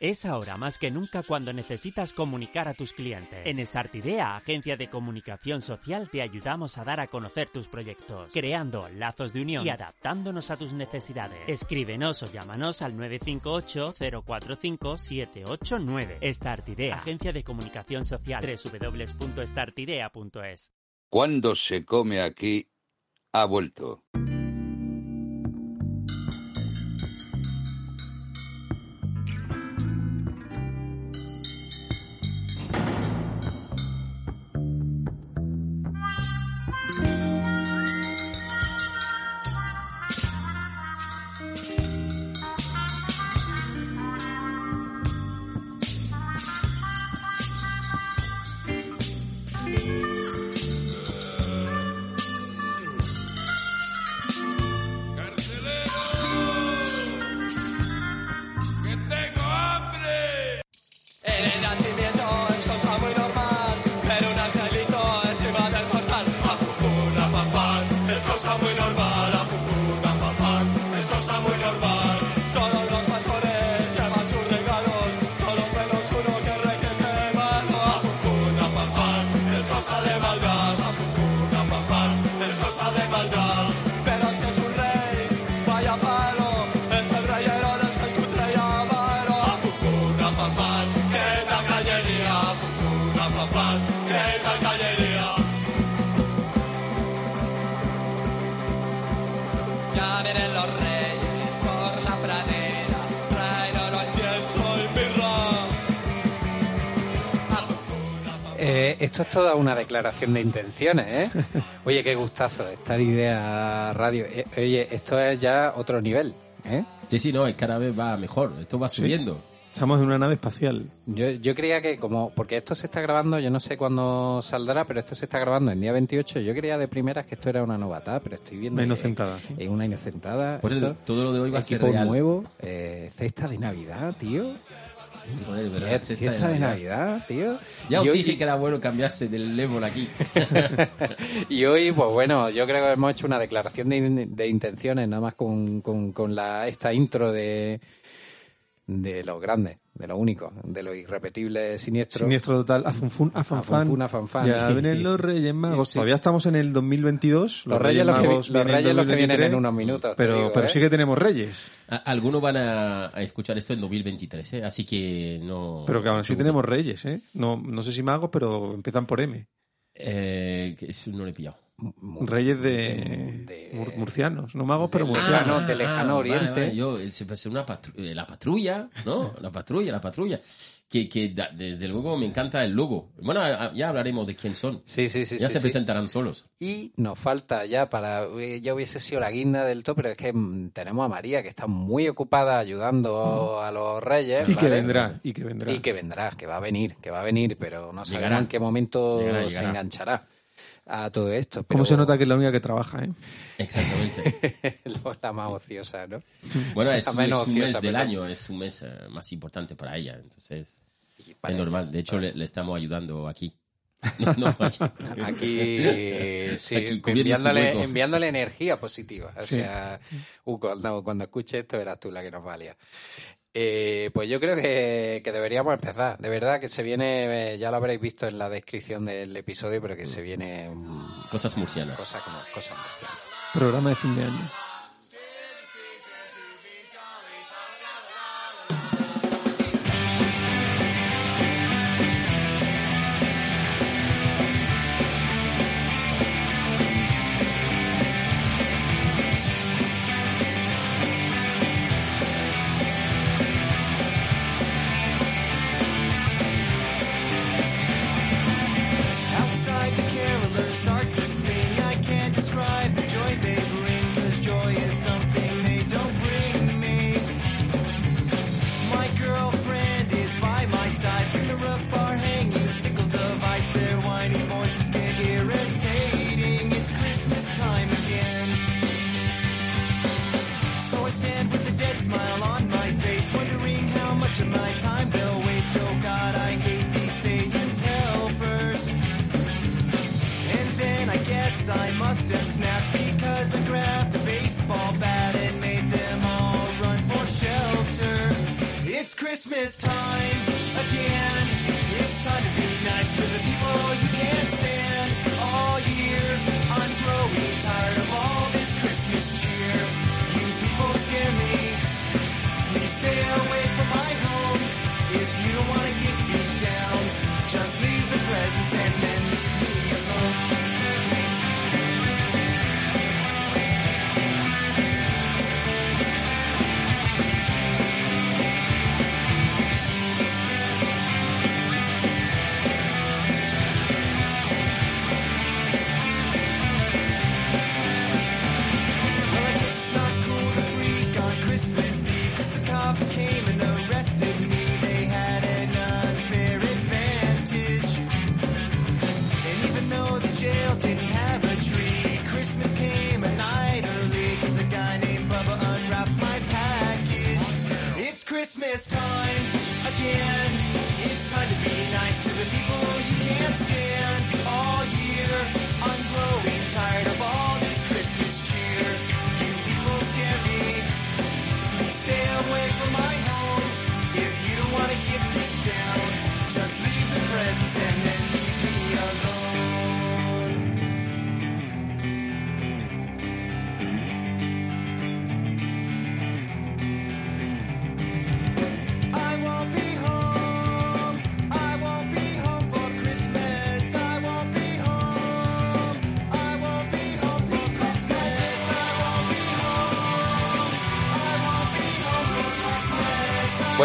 Es ahora más que nunca cuando necesitas comunicar a tus clientes. En Startidea, agencia de comunicación social, te ayudamos a dar a conocer tus proyectos, creando lazos de unión y adaptándonos a tus necesidades. Escríbenos o llámanos al 958 045 789. Startidea, agencia de comunicación social, www.startidea.es. Cuando se come aquí, ha vuelto. Esto es toda una declaración de intenciones, ¿eh? Oye, qué gustazo, estar idea radio. Eh, oye, esto es ya otro nivel, ¿eh? Sí, sí, no, es cada vez va mejor. Esto va subiendo. Estamos en una nave espacial. Yo, yo creía que como, porque esto se está grabando, yo no sé cuándo saldrá, pero esto se está grabando en día 28. Yo creía de primeras que esto era una novatada, pero estoy viendo Una que inocentada, sí. Es una inocentada. Por eso. eso, todo lo de hoy va a ser Equipo real. nuevo, eh, cesta de Navidad, tío. Joder, ¿verdad? Fiesta, de Navidad, tío. Ya os Y dije que era bueno cambiarse del Lemon aquí. y hoy, pues bueno, yo creo que hemos hecho una declaración de, de intenciones, nada más con, con, con la, esta intro de, de los grandes, de lo único, de lo irrepetible siniestro. Siniestro total, afunfun, afanfan. Afunfun, afanfan. Ya vienen los Reyes Magos. Sí. Todavía estamos en el 2022. Los Reyes los que vi- los vienen en Reyes los que vienen 2023, en unos minutos, Pero, digo, pero ¿eh? sí que tenemos Reyes. Algunos van a, a escuchar esto en 2023, ¿eh? así que no. Pero que aún así tenemos Reyes, ¿eh? No, no sé si magos, pero empiezan por M. Eh, que eso no lo he pillado. Reyes de, de- mur- murcianos. No magos, pero murcianos. Ah, de lejano vale, oriente. vale, Yo, eh, se parece una patru- eh, la patrulla, ¿no? La patrulla, la patrulla. Que, que da- desde luego me encanta el logo. Bueno, ya hablaremos de quién son. Sí, sí, sí. ya sí, se sí. presentarán solos. Y nos falta ya para. eh, Ya hubiese sido la guinda del top, pero es que mm, tenemos a María que está muy ocupada ayudando a los reyes. Y que vendrá, y que vendrá. Y que vendrá, que va a venir, que va a venir, pero no sabemos Llegará. en qué momento Llegará, se enganchará a todo esto. ¿Cómo pero- se nota que es la única que trabaja, eh? Exactamente. la más ociosa, ¿no? Bueno, es, La es un mes del año, es un mes eh, más importante para ella, entonces es normal. De hecho, le, le estamos ayudando aquí. No, no, aquí. Aquí, sí, Aquí, enviándole, enviándole energía positiva. O Sí. sea, cuando, cuando escuche esto, eras tú la que nos valía. Eh, pues yo creo que, que deberíamos empezar. De verdad que se viene, eh, ya lo habréis visto en la descripción del episodio, pero que se viene mm, Cosas murcianas. cosa como cosa marciana. Programa de fin de año. Christmas time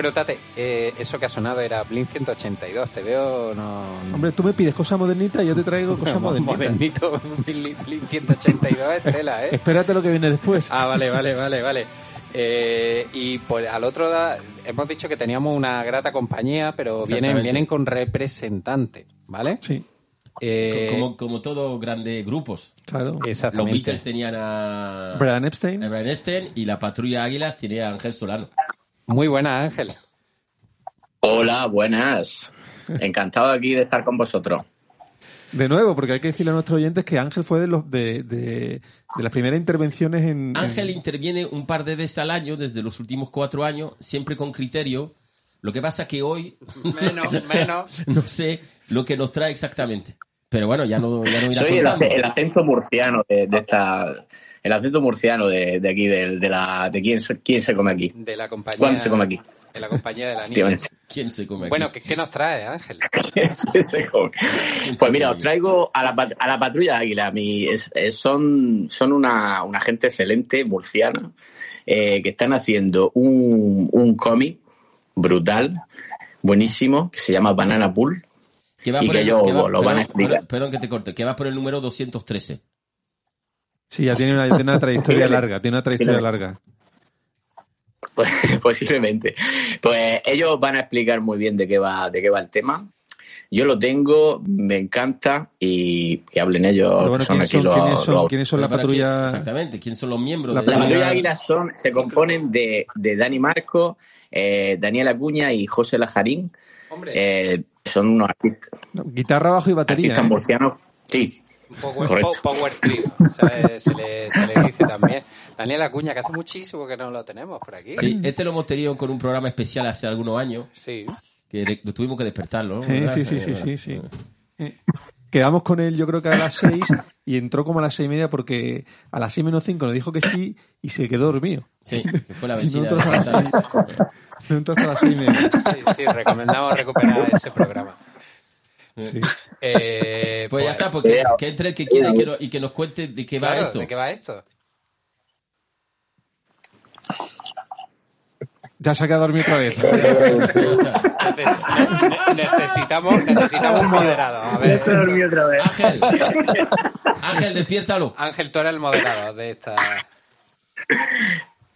Bueno, Tate, eh, eso que ha sonado era Blink 182. Te veo, no. Hombre, tú me pides cosas modernitas y yo te traigo cosas modernitas. Modernito, Blink Blink 182 es tela, ¿eh? Espérate lo que viene después. Ah, vale, vale, vale, vale. Eh, y pues al otro da- hemos dicho que teníamos una grata compañía, pero vienen, vienen con representantes, ¿vale? Sí, Eh, Como, como todos grandes grupos. claro. Los Exactamente. Beatles tenían a Brian Epstein. a Brian Epstein y la Patrulla Águilas tenía a Ángel Solano. Muy buena, Ángel. Hola, buenas. Encantado aquí de estar con vosotros. De nuevo, porque hay que decirle a nuestros oyentes que Ángel fue de los de, de, de las primeras intervenciones en. Ángel en- interviene un par de veces al año desde los últimos cuatro años, siempre con criterio. Lo que pasa que hoy Menos, menos. no sé lo que nos trae exactamente. Pero bueno, ya no, ya no irá Soy el, el acento murciano de, de esta. El acento murciano de, de aquí, de, de la. de quién, se- quién se come aquí. De la compañía. ¿Cuándo se come aquí? De la compañía de la niña. ¿Quién se come aquí? Bueno, ¿qué, qué nos trae, Ángel? ¿Quién se come? ¿Quién se Pues mira, come os traigo a la, a la patrulla águila. Mi, es- es- son son una, una gente excelente, murciana, eh, que están haciendo un, un cómic brutal, buenísimo, que se llama Banana Pool. Que va y por que el- yo que va- lo van a perdón, explicar. perdón, perdón que te corte, que va por el número 213. Sí, ya tiene una, tiene una trayectoria larga. Tiene una trayectoria larga. Pues, posiblemente. Pues ellos van a explicar muy bien de qué va, de qué va el tema. Yo lo tengo, me encanta y que hablen ellos. Pero bueno, que son ¿quiénes son, los- quiénes son, los- quiénes son la quién- patrulla? exactamente, ¿quién son los miembros La de La patrulla- patrulla águila son, se componen de, de Dani Marco, eh, Daniel Acuña y José Lajarín. Hombre, Eh, son unos artistas, guitarra, bajo y batería. artistas ¿eh? murcianos. Sí, power, correcto. po- power trio, se, se le, se le dice también. Daniel Acuña, que hace muchísimo que no lo tenemos por aquí. Sí, este lo hemos tenido con un programa especial hace algunos años, Sí. que tuvimos que despertarlo, ¿no? Eh, sí, sí, Eh, sí, sí, sí. Eh, Quedamos con él, yo creo que a las seis, y entró como a las seis y media porque a las seis menos cinco nos dijo que sí y se quedó dormido. Sí, que fue la vecina. nosotros a las seis, no entró hasta las seis y media. Sí, sí, recomendamos recuperar ese programa. Sí. Eh, Pues ya está, pues que, entre el que quiera y que, no- y que nos cuente de qué va esto. ¿De qué va esto? Ya se ha quedado dormido otra vez. Neces- ne- necesitamos, necesitamos un moderado. A ver, otra vez. Ángel, Ángel, despiértalo. Ángel, tú eres el moderador de esta.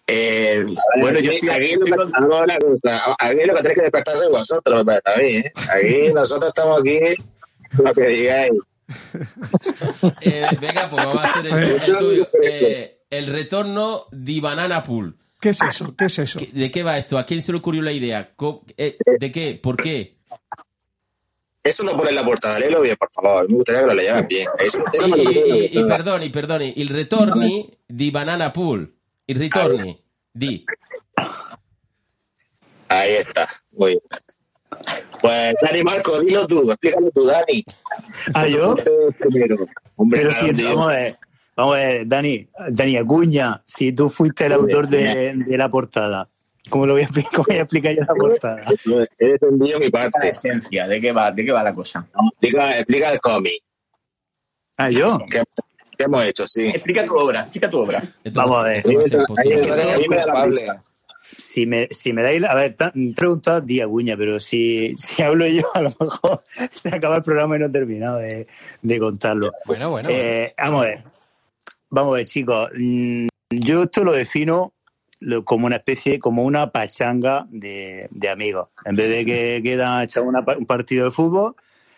Eh, bueno, yo estoy aquí. aquí lo que, vamos a una cosa. Aquí lo que tenéis que despertar sois vosotros, mí, ¿eh? Aquí nosotros estamos aquí, lo que digáis. Eh, venga, pues vamos a hacer el, el tuyo. Eh, el retorno de Banana Pool. ¿Qué es eso? ¿Qué es eso? ¿Qué- ¿De qué va esto? ¿A quién se le ocurrió la idea? ¿Cómo- eh, ¿De qué? ¿Por qué? Eso lo pone en la portada, léelo bien, por favor. Me gustaría que lo leyeran bien. Eso, Y, eso y, y, y portada. perdoni, perdoni, il ritorni di Banana Pool. Il ritorni di... Ahí está. Muy bien. Pues, Dani Marco, dilo tú, explícalo tú, Dani. Ah, yo. Primero. Hombre, Pero claro, si, vamos a ver, vamos a ver, Dani, Dani Acuña, si tú fuiste el autor de, de la portada, ¿cómo lo voy a explicar, cómo voy a explicar yo la portada? He defendido mi La parte. esencia, ¿de qué va, de qué va la cosa? Explica, explica el cómic. Ah, yo. ¿Qué, qué hemos hecho? Sí. Explica tu obra, explica tu obra. Vamos va a ver. Si me, si me dais, la- a ver, ta- preguntad Di Acuña, pero si, si hablo yo, a lo mejor se acaba el programa y no he terminado de, de contarlo. Bueno, bueno. Eh, vamos a ver, vamos a ver, chicos. Mm, Yo esto lo defino lo- como una especie, como una pachanga de, de amigos. En vez de que quedan echar una pa- un partido de fútbol,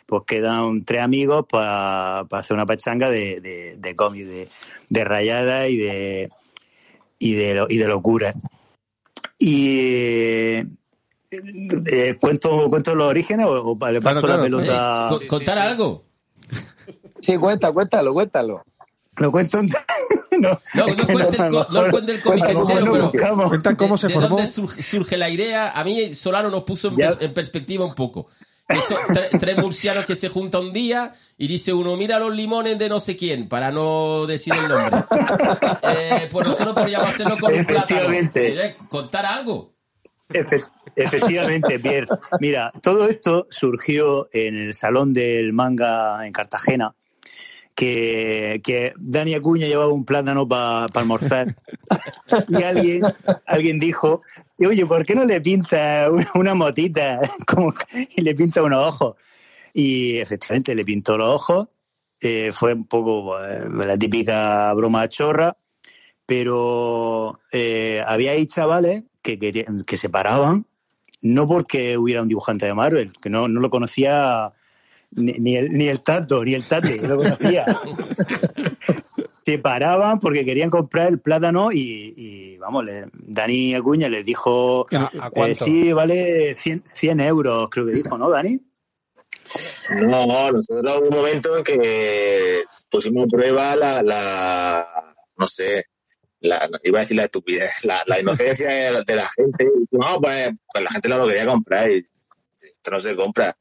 pues quedan tres amigos para hacer una pachanga de, de, de cómic, de, de rayada y de y de, y de locura. Y eh, eh, cuento, cuento los orígenes o, o le paso Claro, la claro. pelota. Eh, co- ¿Contar algo? Sí, cuenta, cuéntalo, cuéntalo. Lo cuento en- no, No, no cuente el, no cuente el cómic entero, pero. Cuenta cómo de, se de formó. dónde surge, surge la idea. A mí Solano nos puso en, Ya. pers- en perspectiva un poco. Tre- tres murcianos que se juntan un día y dice uno, mira los limones de no sé quién, para no decir el nombre. Eh, pues nosotros podríamos hacerlo con un plátano. Efectivamente. Eh, Contar algo. Efe- Efectivamente, Pierre. Mira, todo esto surgió en el Salón del Manga en Cartagena, que, que Dani Acuña llevaba un plátano para almorzar. Y alguien, alguien dijo, oye, ¿por qué no le pinta una- motita y le pinta unos ojos? Y efectivamente le pintó los ojos. Eh, fue un poco pues, la típica broma chorra, pero eh, había ahí chavales que, querían, que se paraban, no porque hubiera un dibujante de Marvel, que no, no lo conocía ni, ni el, ni el Tato, ni el Tate, lo conocía. se paraban porque querían comprar el plátano y, y, vamos, le- Dani Acuña les dijo, ¿A, a eh, sí, vale 100, 100 euros, creo que dijo, ¿no, Dani? No, nosotros hubo un momento en que pusimos a prueba la, la no sé, la, iba a decir la estupidez, la, la inocencia de la, de la gente. Y dijimos, no, pues, pues la gente no lo quería comprar y esto no se compra,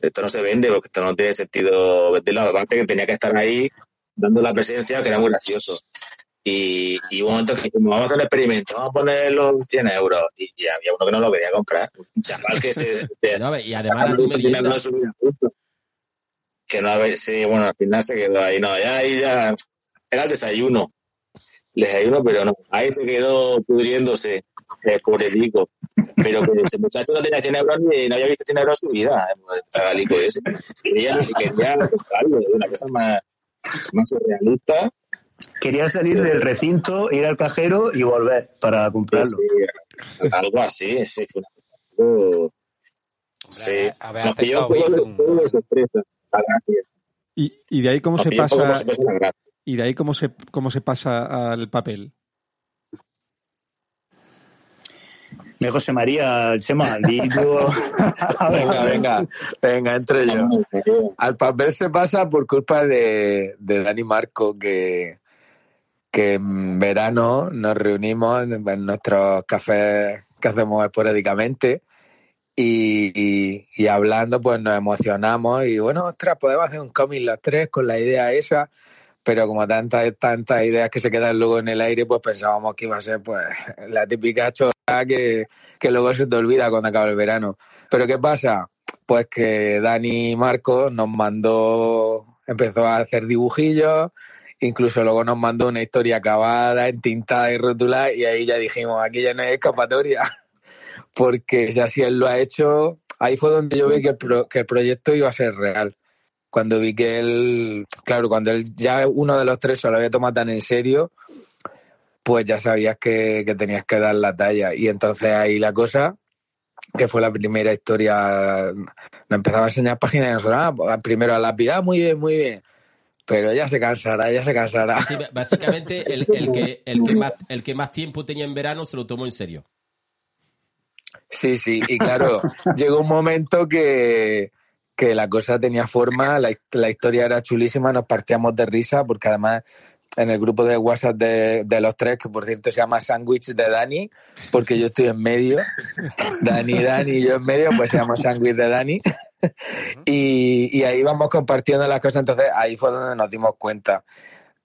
esto no se vende porque esto no tiene sentido venderlo. Aparte que tenía que estar ahí dando la presencia, que era muy gracioso. Y, y un momento que dijimos, vamos a hacer un experimento, vamos a poner los 100 euros. Y, y había uno que no lo quería comprar. Un chaval que se... No, y además. Que no había, sí, bueno, al final se quedó ahí, no, ya ahí ya era el desayuno. El desayuno, pero no, ahí se quedó pudriéndose, el pobrecico. Pero que ese muchacho no tenía 100 euros ni no había visto 100 euros en su vida, el tagalico ese. Quería, quería comprarlo, una cosa más, más surrealista. Quería salir del recinto, ir al cajero y volver para comprarlo. Sí, algo así, sí. fue algo- Sí, haber nos pilló aceptado un poco de- Bizum. poco de sorpresa. la gracia. Y, y de ahí cómo se pilló un poco pasa y de ahí cómo se cómo se pasa al papel. Me José María, Chema, di tú. Venga, venga, venga, entre yo. Al papel se pasa por culpa de, de Dani Marco, que, que en verano nos reunimos en, en nuestros cafés que hacemos esporádicamente y, y- y hablando pues nos emocionamos y bueno, ostras, podemos hacer un cómic los tres con la idea esa, pero como tantas tantas ideas que se quedan luego en el aire, pues pensábamos que iba a ser pues la típica chorra que, que luego se te olvida cuando acaba el verano. Pero ¿qué pasa? Pues que Dani Marco nos mandó, empezó a hacer dibujillos, incluso luego nos mandó una historia acabada, entintada y rotulada, y ahí ya dijimos, aquí ya no hay escapatoria, porque ya si él lo ha hecho, ahí fue donde yo vi que el, pro- que el proyecto iba a ser real. Cuando vi que él, claro, cuando él ya uno de los tres se lo había tomado tan en serio, pues ya sabías que, que tenías que dar la talla. Y entonces ahí la cosa, que fue la primera historia, nos empezaba a enseñar páginas y nosotros, ah, pues, primero a lápiz, ah, muy bien, muy bien. Pero ya se cansará, ya se cansará. Sí, básicamente el, el que, el, que más, el que más tiempo tenía en verano se lo tomó en serio. Sí, sí, y claro, llegó un momento que, que la cosa tenía forma, la, la historia era chulísima, nos partíamos de risa, porque además en el grupo de WhatsApp de, de los tres, que por cierto se llama Sándwich de Dani, porque yo estoy en medio. Dani, Dani y yo en medio, pues se llama Sándwich de Dani. Y, y ahí vamos compartiendo las cosas. Entonces ahí fue donde nos dimos cuenta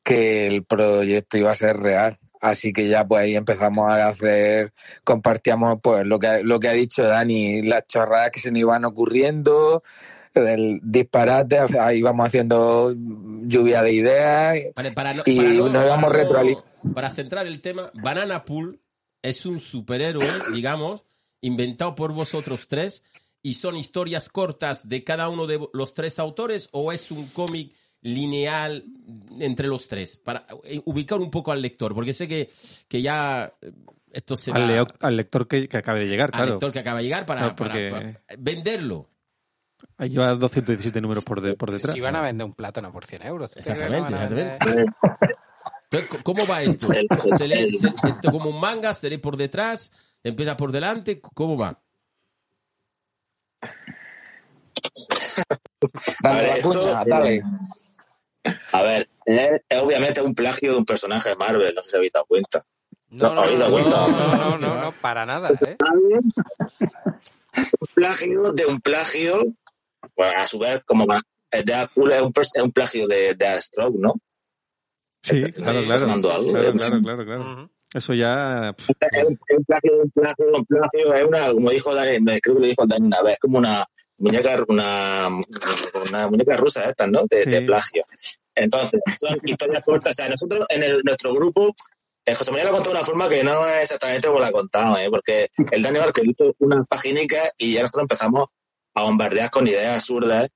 que el proyecto iba a ser real. Así que ya pues ahí empezamos a hacer, compartíamos pues lo que, lo que ha dicho Dani, las chorradas que se nos iban ocurriendo, el disparate, ahí íbamos haciendo lluvia de ideas Vale, para y para nos íbamos retroalimentando. Para centrar el tema, Banana Pool es un superhéroe, digamos, inventado por vosotros tres y son historias cortas de cada uno de los tres autores o es un cómic lineal entre los tres para eh, ubicar un poco al lector porque sé que, que ya eh, esto se Al, va leo- al lector que, que acaba de llegar, al claro. lector que acaba de llegar para venderlo Ahí lleva 217 números por, de- por detrás. Si van a vender un plátano por 100 euros. ¿tú crees que Exactamente, ¿Cómo va esto? ¿Se lee se- esto como un manga? ¿Se lee por detrás? ¿Empieza por delante? ¿Cómo va? A Dale, ver, esto, eh. A ver, es, es obviamente un plagio de un personaje de Marvel, no sé si habéis dado cuenta. No, no, ¿Habéis no, cuenta? no, no, no, no, para nada, ¿eh? Un plagio de un plagio, a su vez, como Deadpool es un, un plagio de, de Deathstroke, ¿no? Sí, claro, claro. algo, Claro, claro, claro. Eso ya... Es un, plagio un plagio un plagio, es una, como dijo Dani, creo que lo dijo Dani una vez, es como una muñeca, una, una muñeca rusa estas, ¿no? De, de plagio. Entonces, son historias cortas. O sea, nosotros en el- nuestro grupo, eh, José María lo contó de una forma que no es exactamente como la ha contado, ¿eh? porque el Dani Barker hizo unas paginicas y ya nosotros empezamos a bombardear con ideas absurdas.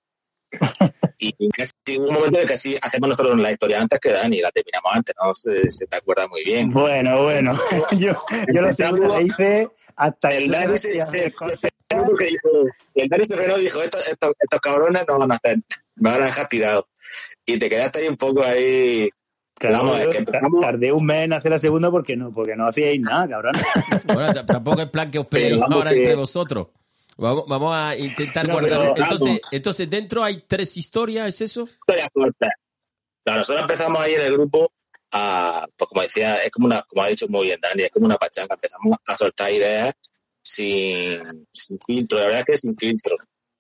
Y casi hubo un momento en el que sí hacemos nosotros la historia antes que Dani, la terminamos antes, no sé si te acuerdas muy bien. Bueno, bueno. yo, yo la segunda la hice hasta El Dani se, se, se- se- dijo, el Dani se frenó y dijo, estos, estos, estos cabrones no van a hacer, me van a dejar tirado. Y te quedaste ahí un poco ahí. Claro, Vamos, es que empezamos- tardé un mes en hacer la segunda porque no, porque no hacíais nada, cabrón. Bueno, tampoco es plan que os peleéis ahora que- entre vosotros. Vamos, vamos a intentar No, guardar. entonces, entonces, dentro hay tres historias, ¿es eso? historias cortas. Nosotros empezamos ahí en el grupo a, pues como decía, es como una, como ha dicho muy bien Dani, es como una pachanga. Empezamos a soltar ideas sin, sin filtro, la verdad es que sin filtro.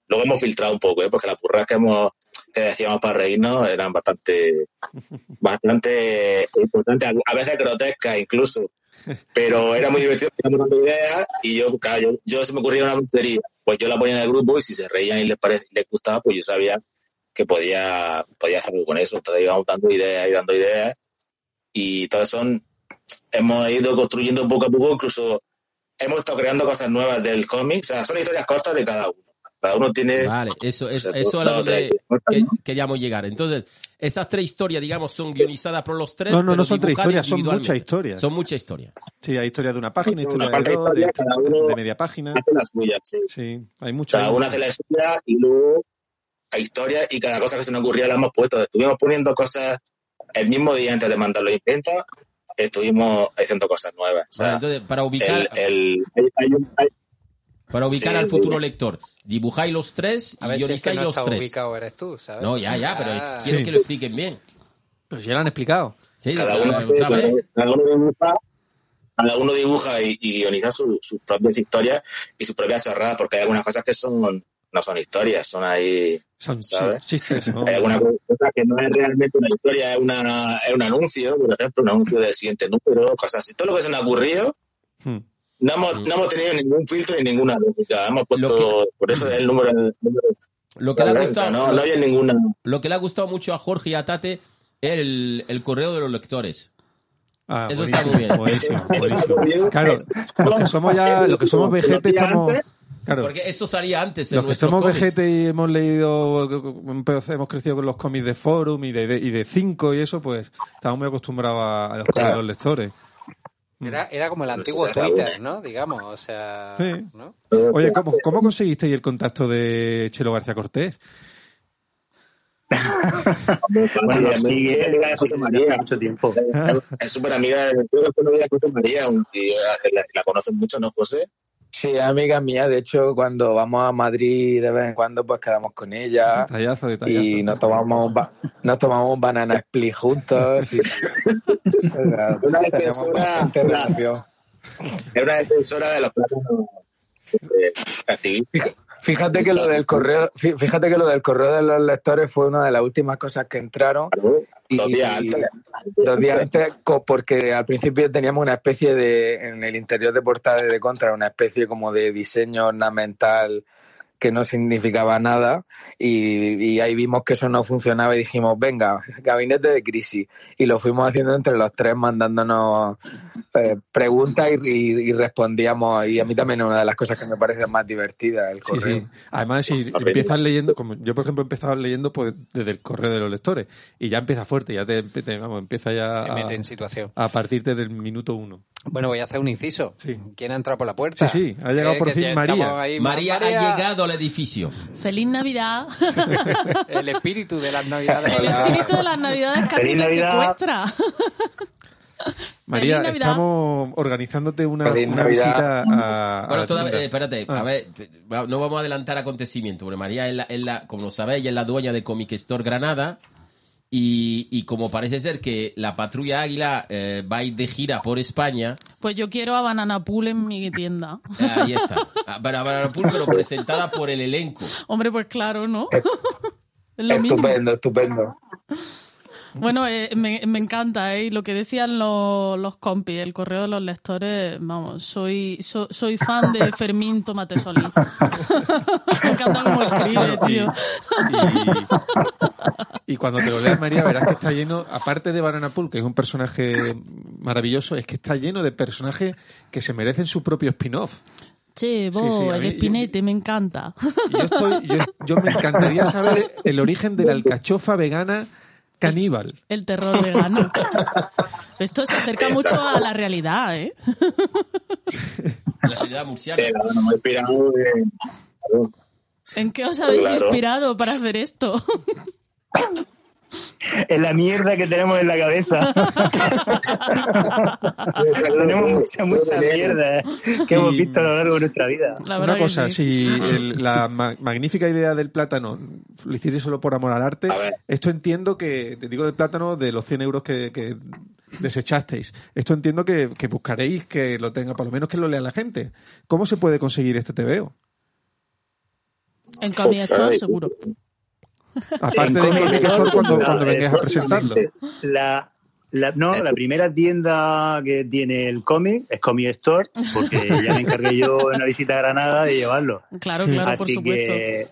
Luego hemos filtrado un poco, ¿eh? porque las burras que hemos, que decíamos para reírnos eran bastante, bastante importantes, a veces grotescas incluso. Pero era muy divertido, dando ideas y yo, claro, yo, se me ocurría una tontería, pues yo la ponía en el grupo y si se reían y les, parece, les gustaba, pues yo sabía que podía, podía hacer algo con eso. Entonces íbamos dando ideas y dando ideas y todas son, hemos ido construyendo poco a poco, incluso hemos estado creando cosas nuevas del cómic, o sea, son historias cortas de cada uno. Cada uno tiene... Vale, eso, o eso, sea, eso es a cortas, que- queríamos llegar. Entonces, esas tres historias, digamos, son guionizadas por los tres. No, no, pero no son tres historias, son muchas historias. Son muchas historias. Sí, hay historia de una página, Una historia de parte de dos, de, historia, cada uno de media página. Hace la suya, sí. Sí, hay muchas. Cada uno hace la suya y luego hay historias y cada cosa que se nos ocurría la hemos puesto. Estuvimos poniendo cosas el mismo día antes de mandarlo a imprenta, estuvimos haciendo cosas nuevas. O sea, Vale, entonces, para ubicar, el, el- hay, hay un- hay- para ubicar sí, al futuro sí. lector, dibujáis los tres A y ver si es que guionizáis no los está tres. ubicado eres tú, ¿sabes? No, ya, ya, pero Ah. quiero Sí. que lo expliquen bien. Pero ya lo han explicado. Sí, cada, uno, cada uno dibuja, cada uno dibuja y, y guioniza su- sus propias historias y sus propias chorradas, porque hay algunas cosas que son no son historias, son ahí, Son ¿sabes? chistes. ¿no? hay alguna cosa que no es realmente una historia, es, una, es un anuncio, por ejemplo, un anuncio del siguiente número, cosas así. Todo lo que se nos ha ocurrido, Hmm. No hemos, Mm. no hemos tenido ningún filtro ni ninguna lógica. Hemos puesto, por eso es el número, el número Lo que le ha de gustado, no, no había ninguna. lo que le ha gustado mucho a Jorge y a Tate es el, el correo de los lectores. Ah, Eso está muy bien. Buenísimo, buenísimo. Claro, los que somos ya, los que somos vejete estamos... Claro, Porque eso salía antes en los que somos vejete y hemos leído, hemos crecido con los cómics de Forum y de, de- y de Cinco y eso, pues estamos muy acostumbrados a, a los, a los lectores. Era, era como el antiguo Twitter. ¿no? Digamos, o sea... Sí. ¿no? Oye, ¿cómo, cómo conseguisteis el contacto de Chelo García Cortés? Bueno, sigue amiga de José María. mucho tiempo. Es súper amiga de creo que fue novia de José María, y la, la conocen mucho, ¿no, José? Sí, amiga mía. De hecho, cuando vamos a Madrid de vez en cuando, pues quedamos con ella Detallazo, detallazo. y nos tomamos, ba- nos tomamos un banana split juntos. Y... O sea, Una defensora- una-. Es una defensora de los plátanos eh, activistas. Fíjate que lo del correo, fí- fíjate que lo del correo de los lectores fue una de las últimas cosas que entraron. Y- Dos días antes. Dos días antes, co- porque al principio teníamos una especie de, en el interior de portada de Contra, una especie como de diseño ornamental que no significaba nada y, y ahí vimos que eso no funcionaba y dijimos, venga, gabinete de crisis. Y lo fuimos haciendo entre los tres, mandándonos eh, preguntas y, y- y respondíamos. Y a mí también es una de las cosas que me parece más divertida el Sí, correo. sí. Además, si empiezas leyendo, como yo por ejemplo he empezado leyendo pues desde el correo de los lectores y ya empieza fuerte, ya te, te- vamos, empieza ya Te a, en situación. a partirte del minuto uno. Bueno, voy a hacer un inciso. Sí. ¿Quién ha entrado por la puerta? Sí, sí, ha llegado Eh, por fin María. María, ha llegado al edificio. Feliz Navidad. El espíritu de las navidades. El espíritu de las Navidades casi me Navidad. secuestra. María, estamos organizándote una, una Navidad. visita a. Bueno, todavía- eh, espérate, Ah. a ver, va- no vamos a adelantar acontecimientos, porque María es la, es la- como lo sabéis, ella es la dueña de Comic Store Granada, y, y como parece ser que la patrulla Águila eh, va a ir de gira por España, Pues yo quiero a Banana Pool en mi tienda. eh, ahí está. Ah, Para, para Pool, pero presentada por el elenco. Hombre, pues claro, ¿no? es lo mismo. Estupendo, estupendo. Bueno, eh, me, me encanta, ¿eh? Lo que decían los, los compis, el correo de los lectores, vamos, soy so- soy fan de Fermín Tomate Solís. me encanta cómo escribe, tío. Y, y cuando te lo leas, María, verás que está lleno, aparte de Banana Pool, que es un personaje maravilloso, es que está lleno de personajes que se merecen su propio spin-off. Che, vos, Sí, el mí- espinete, me encanta. Yo, estoy, yo, yo me encantaría saber el origen de la alcachofa vegana caníbal. El terror vegano. Esto se acerca mucho a la realidad, ¿eh? La realidad murciana. Pero no me he inspirado en- ¿En qué os habéis Claro. inspirado para hacer esto? Es la mierda que tenemos en la cabeza. tenemos mucha, mucha mierda eh, que hemos visto a lo largo de nuestra vida. Una cosa, sí. si el- la ma- magnífica idea del plátano lo hiciste solo por amor al arte, esto entiendo que, te digo del plátano, de los 100 euros que, que desechasteis, esto entiendo que, que buscaréis que lo tenga, por lo menos que lo lea la gente. ¿Cómo se puede conseguir este TVO? En Ay. seguro. Aparte de Comic Store, cuando, cuando eh, vengáis a presentarlo. La, la- no, la primera tienda que tiene el cómic es Comic Store, porque ya me encargué yo en una visita a Granada de llevarlo. Claro, claro, por Así supuesto. que,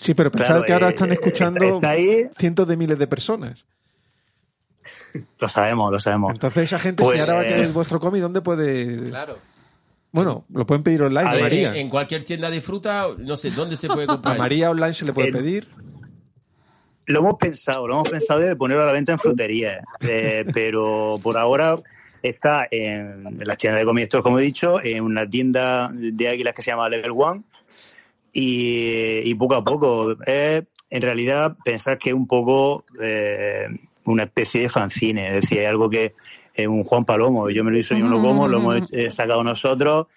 Sí, pero pensad claro, que ahora eh, están eh, escuchando está- está ahí. cientos de miles de personas. lo sabemos, lo sabemos. Entonces esa gente, Pues, si ahora va a eh, querer vuestro cómic, ¿dónde puede...? Claro. Bueno, lo pueden pedir online, A a ver, María. En, cualquier tienda de fruta, no sé, ¿dónde se puede A comprar? María online se le puede En- pedir. Lo hemos pensado, lo hemos pensado de ponerlo a la venta en fruterías, eh, pero por ahora está en, las tiendas de Comic Store, como he dicho, en una tienda de águilas que se llama Level One y, y poco a poco. Es, en realidad, pensar que es un poco eh, una especie de fanzine, es decir, hay algo que es un Juan Palomo, yo me lo hizo, yo me lo como, lo hemos eh, sacado nosotros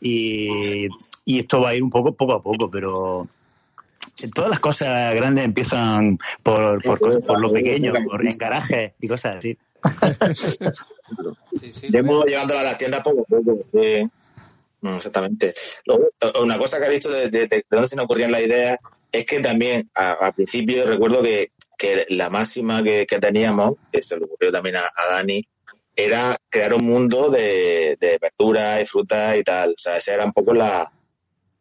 y, y esto va a ir un poco poco a poco, pero todas las cosas grandes empiezan por, por, cosas- por lo pequeño, por en garajes y cosas así. Sí, sí. Llevo llevándolo a las tiendas poco a poco. sí. No, exactamente. Luego, una cosa que ha dicho de, de- de dónde se nos ocurrían las ideas es que también a- al principio recuerdo que, que la máxima que, que teníamos, que se le ocurrió también a, a Dani, era crear un mundo de, de verduras y frutas y tal. O sea, esa era un poco la,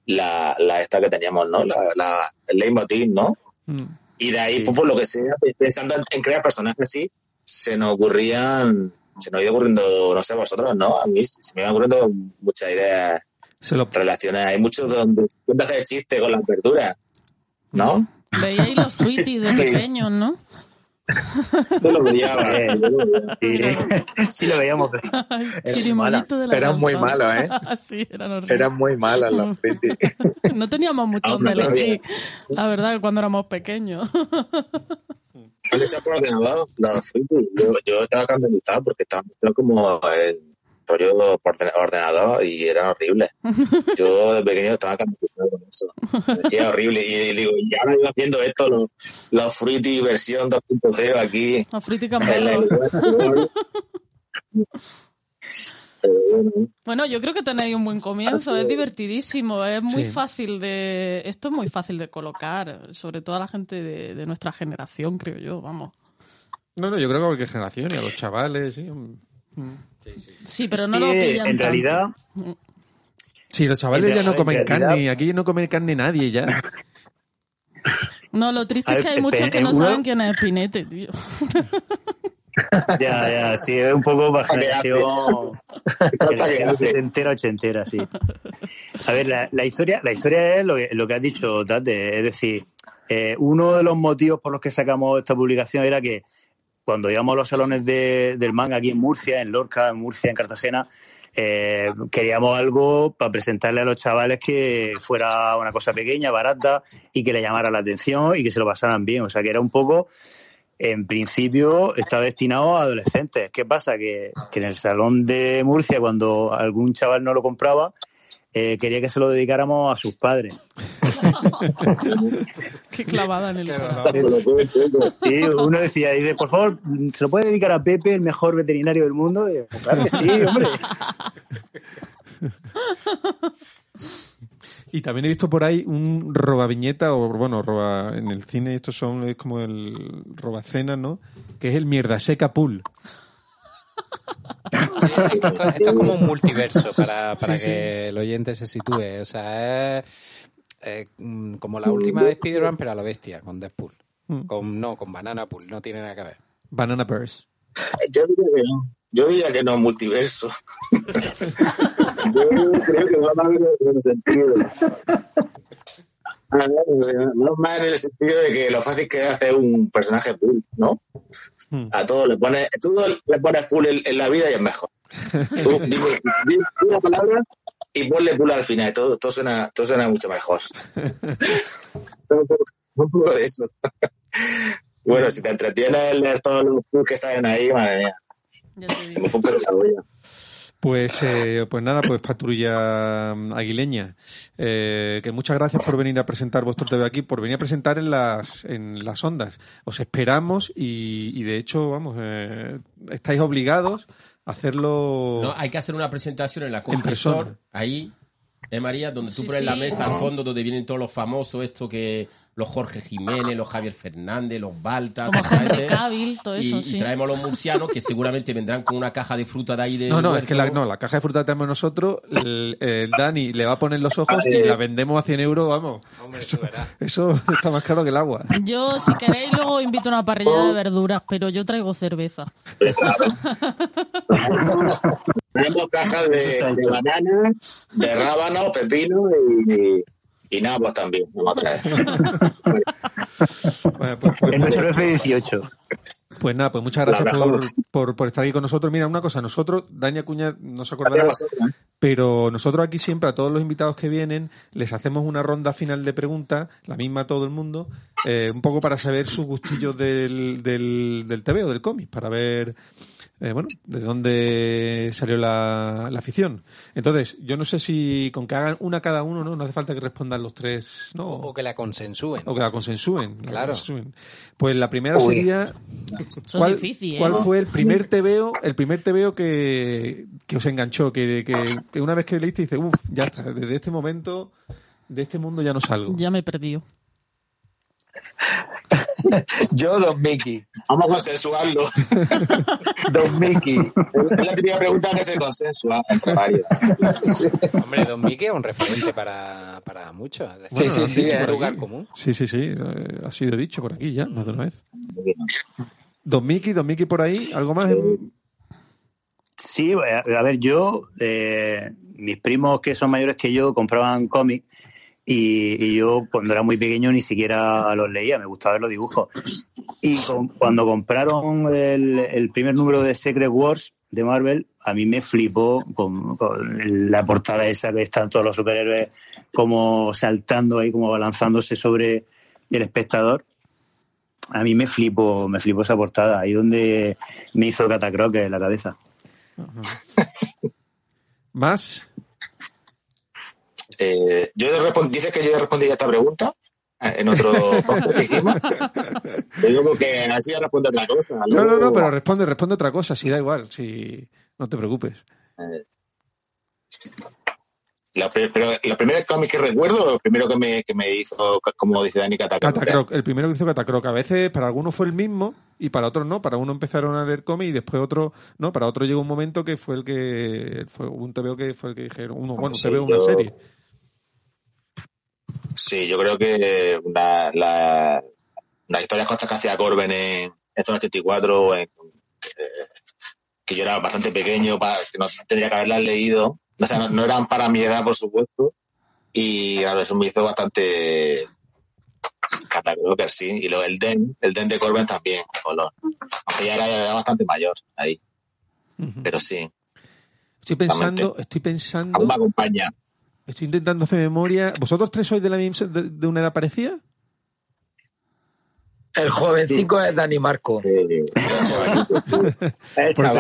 la, la esta que teníamos, ¿no? La, la, el leitmotiv, ¿no? Mm. Y de ahí, Sí. pues, por lo que sea, pensando en, en crear personajes así, se nos ocurrían, se nos ido ocurriendo, no sé, vosotros, ¿no? A mí se me iban ocurriendo muchas ideas Se lo, relacionadas. Hay muchos donde, donde hacer chiste con las verduras, ¿no? Veíais los fruitis de pequeños, ¿no? Yo lo veía, Eh, yo lo veía. Sí, sí lo veíamos. Chirimolito de la Eran muy malos, ¿eh? sí, eran horribles. Eran muy malas los Pretty. No teníamos mucho Aún no todavía. elegir, la verdad, cuando éramos pequeños. Yo, yo estaba candelizado porque estaba como en, rollo por orden- ordenador y eran horribles. Yo de pequeño estaba camuflado con eso. Me decía horrible. Y, digo, y ahora yo haciendo esto, los, los Fruity versión 2.0 aquí. A Fruity bueno, Bueno, yo creo que tenéis un buen comienzo, es divertidísimo, es muy Sí. fácil de... Esto es muy fácil de colocar, sobre todo a la gente de, de nuestra generación, creo yo, vamos. No, no, yo creo que a cualquier generación y a los chavales, sí. Sí, pero no lo pillan en tanto. realidad, Sí, los chavales ya no comen realidad- carne, aquí no comen carne nadie ya. No, lo triste es que hay muchos que no una- saben quién es Pinete, tío. ya, ya, sí, es un poco para generación, generación setentera, ochentera, sí. A ver, la, la historia, la historia es lo que, lo que has dicho, Tate, es decir, eh, uno de los motivos por los que sacamos esta publicación era que cuando íbamos a los salones de- del manga aquí en Murcia, en Lorca, en Murcia, en Cartagena, eh, queríamos algo para presentarle a los chavales que fuera una cosa pequeña, barata y que le llamara la atención y que se lo pasaran bien. O sea, que era un poco, en principio, está destinado a adolescentes. ¿Qué pasa? Que, que en el salón de Murcia, cuando algún chaval no lo compraba, eh, quería que se lo dedicáramos a sus padres. Qué clavada en el corazón. Sí, uno decía, dice, por favor, ¿se lo puede dedicar a Pepe, el mejor veterinario del mundo? Y, pues, claro que sí, hombre. Y también he visto por ahí un robaviñeta, o bueno, roba en el cine, estos son, es como el robacena, ¿no? Que es el mierda seca pool. Esto, esto es como un multiverso para, para Sí, que el oyente se sitúe. O sea, es eh, mm, como la última de Spider-Man, pero a la bestia, con Deadpool. Mm. Con, no, con Banana Pool, no tiene nada que ver. Banana Burst. Yo diría que no. Yo diría que no, multiverso. Yo creo que va más en el sentido. A ver, o sea, No más en el sentido de que lo fácil que es hacer un personaje cool, ¿no? Hmm. A todo le pones, todo le pones cool en, en la vida y es mejor. Tú dime, dime una palabra y ponle cool al final. Todo, todo suena, todo suena mucho mejor. Un poco- un poco de eso. Bueno, si te entretienes en leer todos los cool que salen ahí, madre mía, se me fue un poco la olla. Pues, eh, pues nada, pues patrulla aguileña. Eh, que muchas gracias por venir a presentar vuestro TV aquí, por venir a presentar en las, en las ondas. Os esperamos y, y de hecho, vamos, eh, estáis obligados a hacerlo. No, hay que hacer una presentación en la compresor, ahí, ¿eh, María? Donde tú Sí, pones la mesa al fondo donde vienen todos los famosos, esto que los Jorge Jiménez, los Javier Fernández, los Balta, Como Henry. Cavill, todo y, eso, y sí. traemos los murcianos que seguramente vendrán con una caja de fruta de ahí de No, no, es que la, no, la caja de fruta la tenemos nosotros, el, el Dani le va a poner los ojos y la vendemos a 100 euros, vamos. Hombre, tú verás. Eso está más caro que el agua. Yo, si queréis, luego invito a una parrilla de verduras, pero yo traigo cerveza. Tenemos cajas de, de banana, de rábano, pepino y, y nabos también. Vamos a traer. Bueno, pues, pues- En nuestro F-18. pues nada, pues muchas gracias por, por, por estar aquí con nosotros. Mira, una cosa, nosotros, Dani Acuña, no se acordará, ¿eh? pero nosotros aquí siempre a todos los invitados que vienen les hacemos una ronda final de preguntas, la misma a todo el mundo, eh, un poco para saber sus gustillos del, del, del TV o del cómic, para ver, eh, bueno, de dónde salió la, la afición. Entonces, yo no sé si con que hagan una cada uno, ¿no? No hace falta que respondan los tres, ¿no? O que la consensúen. O que la consensúen. la Claro. consensúen. Pues la primera Uy. sería... ¿Cuál, difícil, ¿eh? cuál fue el primer TVO, el primer TVO que, que os enganchó? Que, que, que una vez que leíste dice, uff, ya está, desde este momento, de este mundo ya no salgo. Ya me he perdido. Yo, Don Mickey. Vamos a consensuarlo. Don Mickey. Es la típica pregunta que se consensua entre varios. Hombre, Don Mickey es un referente para, para muchos. Es Sí, sí, un sí, dicho eh. lugar común. Sí, sí, sí, eh, ha sido dicho por aquí ya, más de una vez. Don Miki, Don Miki por ahí, ¿algo más? Sí, a, a ver, yo, eh, mis primos que son mayores que yo compraban cómics y, y yo cuando era muy pequeño ni siquiera los leía, me gustaba ver los dibujos. Y cuando compraron el, primer número de Secret Wars de Marvel, a mí me flipó con, con la portada esa que están todos los superhéroes como saltando ahí, como balanzándose sobre el espectador. A mí me flipó, me flipó esa portada, ahí donde me hizo catacroque en la cabeza. ¿Más? Eh, yo dices que yo respondí a esta pregunta eh, en otro. Yo digo que así responde otra cosa. No, no, no, Luego, pero responde, responde otra cosa, si da igual, si no te preocupes. eh, la, pero, ¿Los primeros cómics que recuerdo o los primeros que me, que me hizo, como dice Dani, Catacroc? Catacroc, el primero que hizo Catacroc. A veces para algunos fue el mismo y para otros no. Para uno empezaron a leer cómics y después otro no. Para otro llegó un momento que fue el que fue un TVO que fue el que dijeron uno, bueno, un Sí, TVO, una yo- serie. Sí, yo creo que la, la, las historias cortas que hacía Corben en, en Zona 84, en, eh, que yo era bastante pequeño, para, que no tendría que haberlas leído. O sea, no, no eran para mi edad, por supuesto. Y claro, eso me hizo bastante catacroker, sí. Y luego el Den, el Den de Corben también, color. Aunque ya era, era bastante mayor ahí. Pero sí, Estoy pensando, estoy pensando, aún me acompaña. Estoy intentando hacer memoria. ¿Vosotros tres sois de la misma de, de una edad parecida? El jovencico es Dani Marco.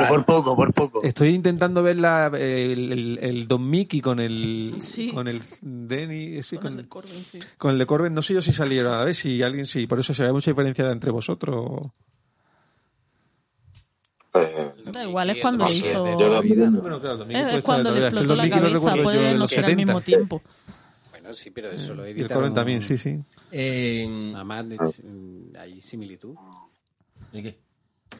Por poco, por poco. Estoy intentando ver la, el, el, el Don Mickey con el Sí. con el Denny, sí, Con con, el de Corbin, sí. con el de Corbin. No sé yo si salieron a ver si alguien sí. Por eso se ve mucha diferencia entre vosotros. Eh, Da igual, es cuando le hizo. Es, cuando le el explotó la lo cabeza, puede de no ser al 70. mismo tiempo. Bueno, sí, pero eso lo Y el editaron. Corbin también, sí, sí. Eh, Además, de- hay similitud. ¿De qué?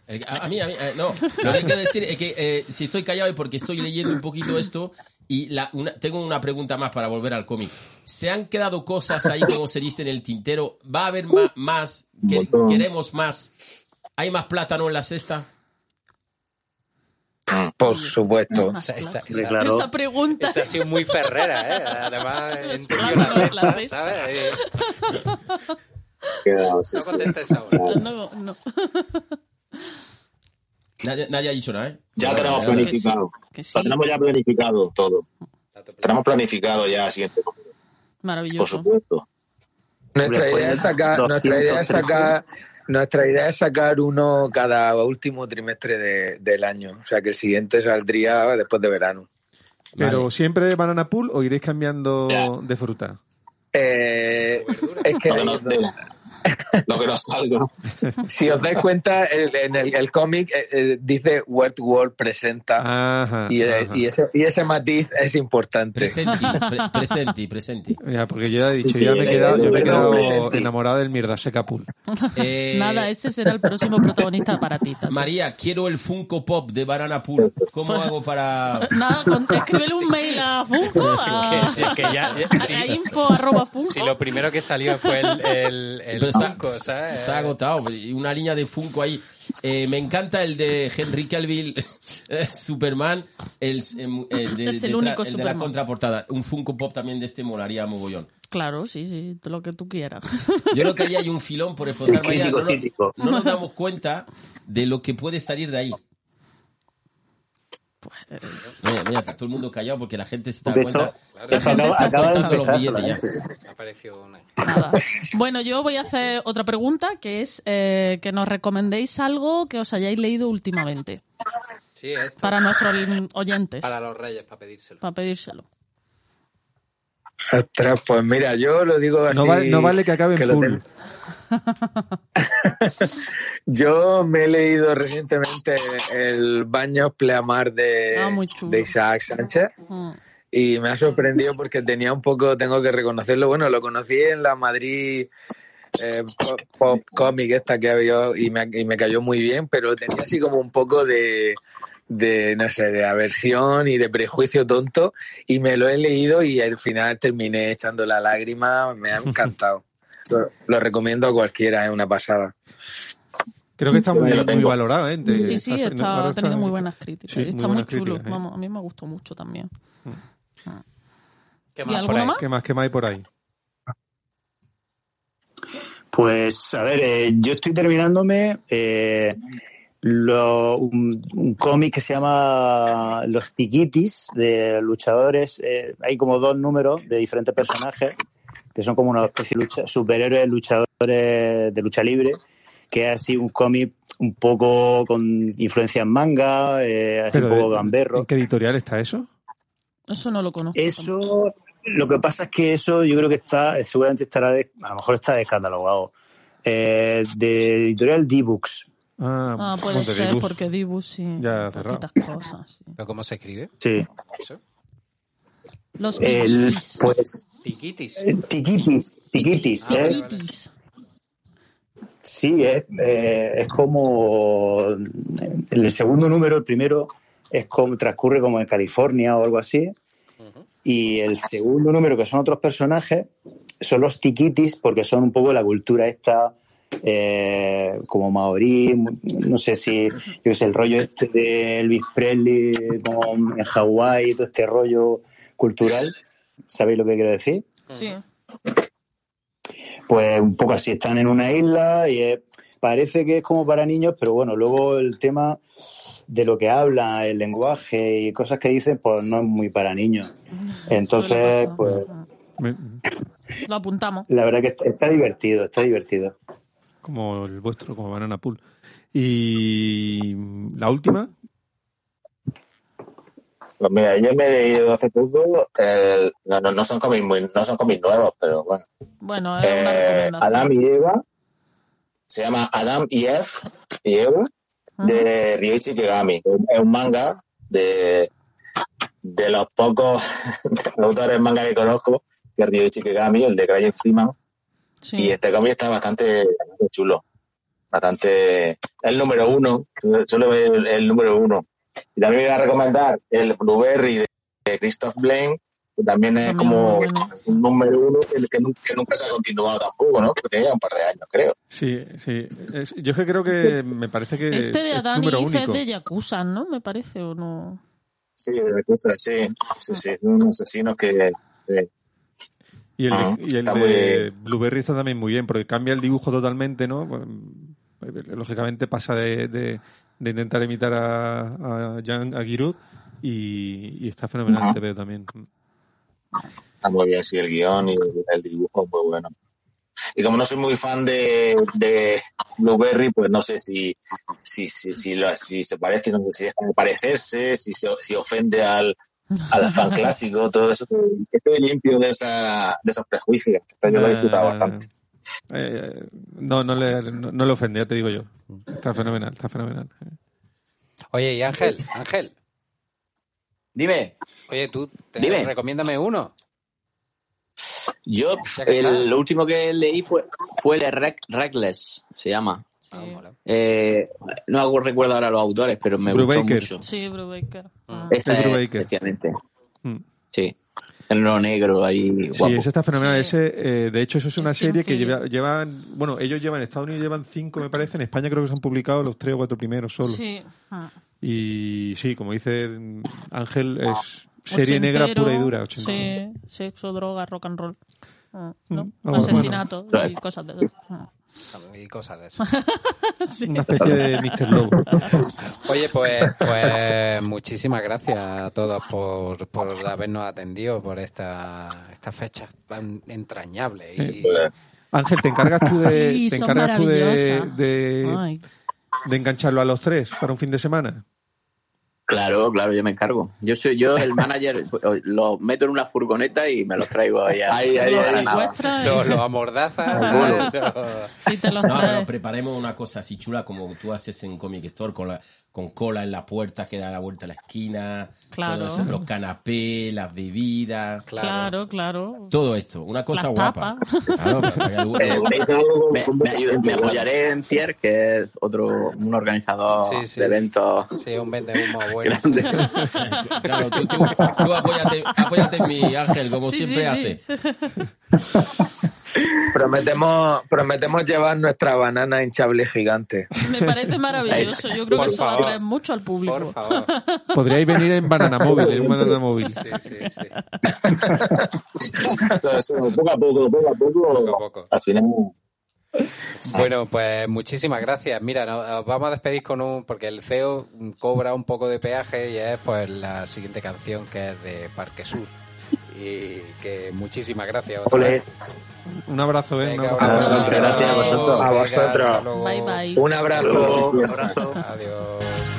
Eh, A, a mí, a mí, eh, no. Lo que quiero decir es que eh, si estoy callado es porque estoy leyendo un poquito esto y la, una- tengo una pregunta más para volver al cómic. ¿Se han quedado cosas ahí, como se dice en el tintero? ¿Va a haber más? ¿Quer- ¿Queremos más? ¿Hay más plátano en la cesta? Por supuesto. Esa, esa, Hombre, esa- claro. Esa pregunta. esa ha sido muy ferrera, ¿eh? Además, la cesta. ¿sabes? Sí, No sí. No, no. Nadie, nadie ha dicho nada, ¿eh? Ya tenemos planificado. Que sí. Lo tenemos ya planificado todo. Tenemos planificado ya el siguiente cómic, por Maravilloso. supuesto. Nuestra idea de es sacar, 200, nuestra idea es sacar, nuestra idea es sacar uno cada último trimestre de- del año. O sea que el siguiente saldría después de verano. Pero Vale. siempre banana pool o iréis cambiando Ya. de fruta. Eh, es que nos, lo que nos salga. si os dais cuenta, el- en el, el cómic eh, eh, dice Word World presenta Ajá. y, eh, ajá. y ese, y ese matiz es importante. Presenti, pre- presenti, presenti. Ya, porque yo ya he dicho, Sí, ya me he quedado, yo me he quedado enamorada del mierda seca pool. Eh, Nada, ese será el próximo protagonista para ti. Tato. María, quiero el Funko Pop de Banana Pool. ¿Cómo hago para...? Nada, con, escríbele un mail a Funko, a, Que sí, que ya- a- sí. a info arroba Funko. Si lo primero que salió fue el, el, el Pero está- Funko, ¿sabes? Se ha agotado. Y Una línea de Funko ahí. Eh, me encanta el de Henry Cavill, eh, Superman, el, em, el de, Es el único el de la contraportada. Un Funko Pop también de este molaría mogollón. Claro, sí, sí, lo que tú quieras. Yo creo que ahí hay un filón por explotar. María. No nos damos cuenta de lo que puede salir de ahí. Eh, Mira, mira, todo el mundo callado porque la gente se da cuenta. esto- La gente acaba- está acaba contando los billetes ya. parecido una... Nada. Bueno, yo voy a hacer otra pregunta, que es eh, que nos recomendéis algo que os hayáis leído últimamente, Sí, esto. para nuestros oyentes, Para los reyes, para pedírselo. para pedírselo. Ostras, pues mira, yo lo digo así. No vale, no vale que acabe en pool. ten- Yo me he leído recientemente el Baños Pleamar de, Ah, de Isaac Sánchez Mm. y me ha sorprendido porque tenía un poco, tengo que reconocerlo, bueno, lo conocí en la Madrid eh, pop, pop comic esta que había y me, y me cayó muy bien, pero tenía así como un poco de, de, no sé, de aversión y de prejuicio tonto y me lo he leído y al final terminé echando la lágrima, me ha encantado. Lo, lo recomiendo a cualquiera, es una pasada. Creo que está muy, muy valorado, ¿eh? Sí, sí, está- ha tenido muy buenas críticas. Sí, muy está muy, buenas chulo. críticas, ¿eh? Vamos, a mí me gustó mucho también. ¿Qué ¿Y más por alguno ahí? más? ¿Qué más, qué más hay por ahí? Pues, a ver, eh, yo estoy terminándome eh, lo- un, un cómic que se llama Los Tiquitis, de luchadores. eh, hay como dos números de diferentes personajes, que son como una especie de lucha- superhéroes luchadores de lucha libre, que es así un cómic un poco con influencia en manga, eh, así un poco de- gamberro. ¿En qué editorial está eso? Eso no lo conozco. Eso, lo que pasa es que eso yo creo que está, seguramente estará, de- a lo mejor está descatalogado. Eh, de editorial D-Books. Ah, Ah, puede ser, porque Dibus sí. Ya poquitas cosas. sí. ¿Pero cómo se escribe? Sí. Los El, tiquitis. pues, Tiquitis. eh, tiquitis, tiquitis, Ah, ¿eh? vale, vale. Tiquitis. Sí, es, eh, es como el segundo número, el primero es como transcurre como en California o algo así, y el segundo número que son otros personajes son los tiquitis porque son un poco la cultura esta eh, como maorí, no sé si yo sé, el rollo este de Elvis Presley como en Hawái, todo este rollo cultural, ¿sabéis lo que quiero decir? Sí. pues un poco así, están en una isla y es- parece que es como para niños, pero bueno, luego el tema de lo que habla, el lenguaje y cosas que dicen, pues no es muy para niños. Entonces, pasar. pues Lo apuntamos. la verdad que está, está divertido, está divertido. Como el vuestro, como Banana Pool. Y la última, Pues mira, yo me he leído hace poco, el- no, no, no son cómics muy, no son cómics nuevos, pero bueno. Bueno, es una Eh. Adam y Eva, se llama Adam y Eve, y Eva, de Ryuichi Kigami. Es un manga de, de los pocos autores manga que conozco, que es Ryuichi Kigami, el de Crying Freeman. Y este cómic está bastante, bastante chulo. Bastante. Es el número uno. Ver el, el número uno. Y también voy a recomendar el Blueberry de, de Christoph Blaine, que también es También como un número uno que, que nunca, que nunca se ha continuado tampoco, ¿no? Porque tenía un par de años, creo. sí, sí. Es- yo es que creo que me parece que Este de es Adán y es único. de Yakuza, ¿no? Me parece, ¿o no? Sí, de cosas, sí. Sí, sí. Unos asesinos que. Sí. Y el, Ah, de, y el está de Blueberry está también muy bien, porque cambia el dibujo totalmente, ¿no? Pues, lógicamente pasa de, de- de intentar imitar a, a Jan Aguirre y, y está fenomenal Ajá. te veo también. Está muy bien, sí, el guion y el, el dibujo es muy bueno. Y como no soy muy fan de, de Blueberry, pues no sé si si, si, si, lo- si se parece, no sé si deja de parecerse, si, se, si ofende al, al fan clásico, todo eso. Estoy limpio de, esa, de esos prejuicios. Yo lo he disfrutado Eh, bastante. eh, no, no le, no, no le ofende, ya te digo yo. Está fenomenal, está fenomenal. Oye, y Ángel, Ángel. Dime. Oye, tú, te- Dime. recomiéndame uno. Yo, el, lo último que leí fue, fue el Reckless, se llama. Ah. Eh, no hago- recuerdo ahora los autores, pero me gustó Brubaker. mucho. Sí, Brubaker. Ah. Esta Es es, Brubaker. efectivamente. Mm. Sí. El no negro ahí, Sí, ese está fenomenal. Sí. Ese, eh, de hecho, eso es una Es serie que lleva, llevan, bueno, ellos llevan, en Estados Unidos llevan cinco, me parece, en España creo que se han publicado los tres o cuatro primeros solo. Sí. Ah. Y sí, como dice Ángel, es serie negra pura y dura. ochentero. Sí, sexo, droga, rock and roll. Ah, ¿no? Mm, ah, bueno, Asesinato bueno. y cosas de eso. Ah. Y cosas de eso. Sí. Una especie de Mr. Lobo. Oye, pues, pues muchísimas gracias a todos por, por habernos atendido por esta, esta fecha tan entrañable. Y, Ángel, ¿te encargas tú de, Sí, te encargas tú de, de, de engancharlo a los tres para un fin de semana? Claro, claro, yo me encargo. Yo soy yo el manager, los meto en una furgoneta y me los traigo allá. Ahí, ahí, Los ahí. secuestra Lo, y- lo amordazas. Y te los No, trae. preparemos una cosa así chula como tú haces en Comic Store con, la, con cola en la puerta que da la vuelta a la esquina, Claro. eso, los canapés, las bebidas, Claro, claro. todo esto, una cosa Las guapa. Claro, Eh, me, me ayuda- me apoyaré en Pierre, que es otro, un organizador Sí, sí. de eventos. Sí, un vende humo bueno. grande. claro, tú, tú, tú apóyate, apóyate en mi Ángel, como Sí, siempre sí, sí. hace. Prometemos, prometemos llevar nuestra banana hinchable gigante. Me parece maravilloso. Yo creo Por que eso va a favor. atraer mucho al público. Por favor. Podríais venir en Banana Móvil, en Banana Móvil. Sí, sí, sí. Poco a poco, poco a poco, Poco a poco. al final. Bueno, pues muchísimas gracias. Mira, nos vamos a despedir con un, porque el CEO cobra un poco de peaje y es pues la siguiente canción que es de Parque Sur. Y que muchísimas gracias. otra Ole. vez. Un abrazo, ¿eh? Venga, un abrazo. Muchas gracias a vosotros. A vosotros. hasta luego. Bye, bye. Un abrazo. Un abrazo. Adiós.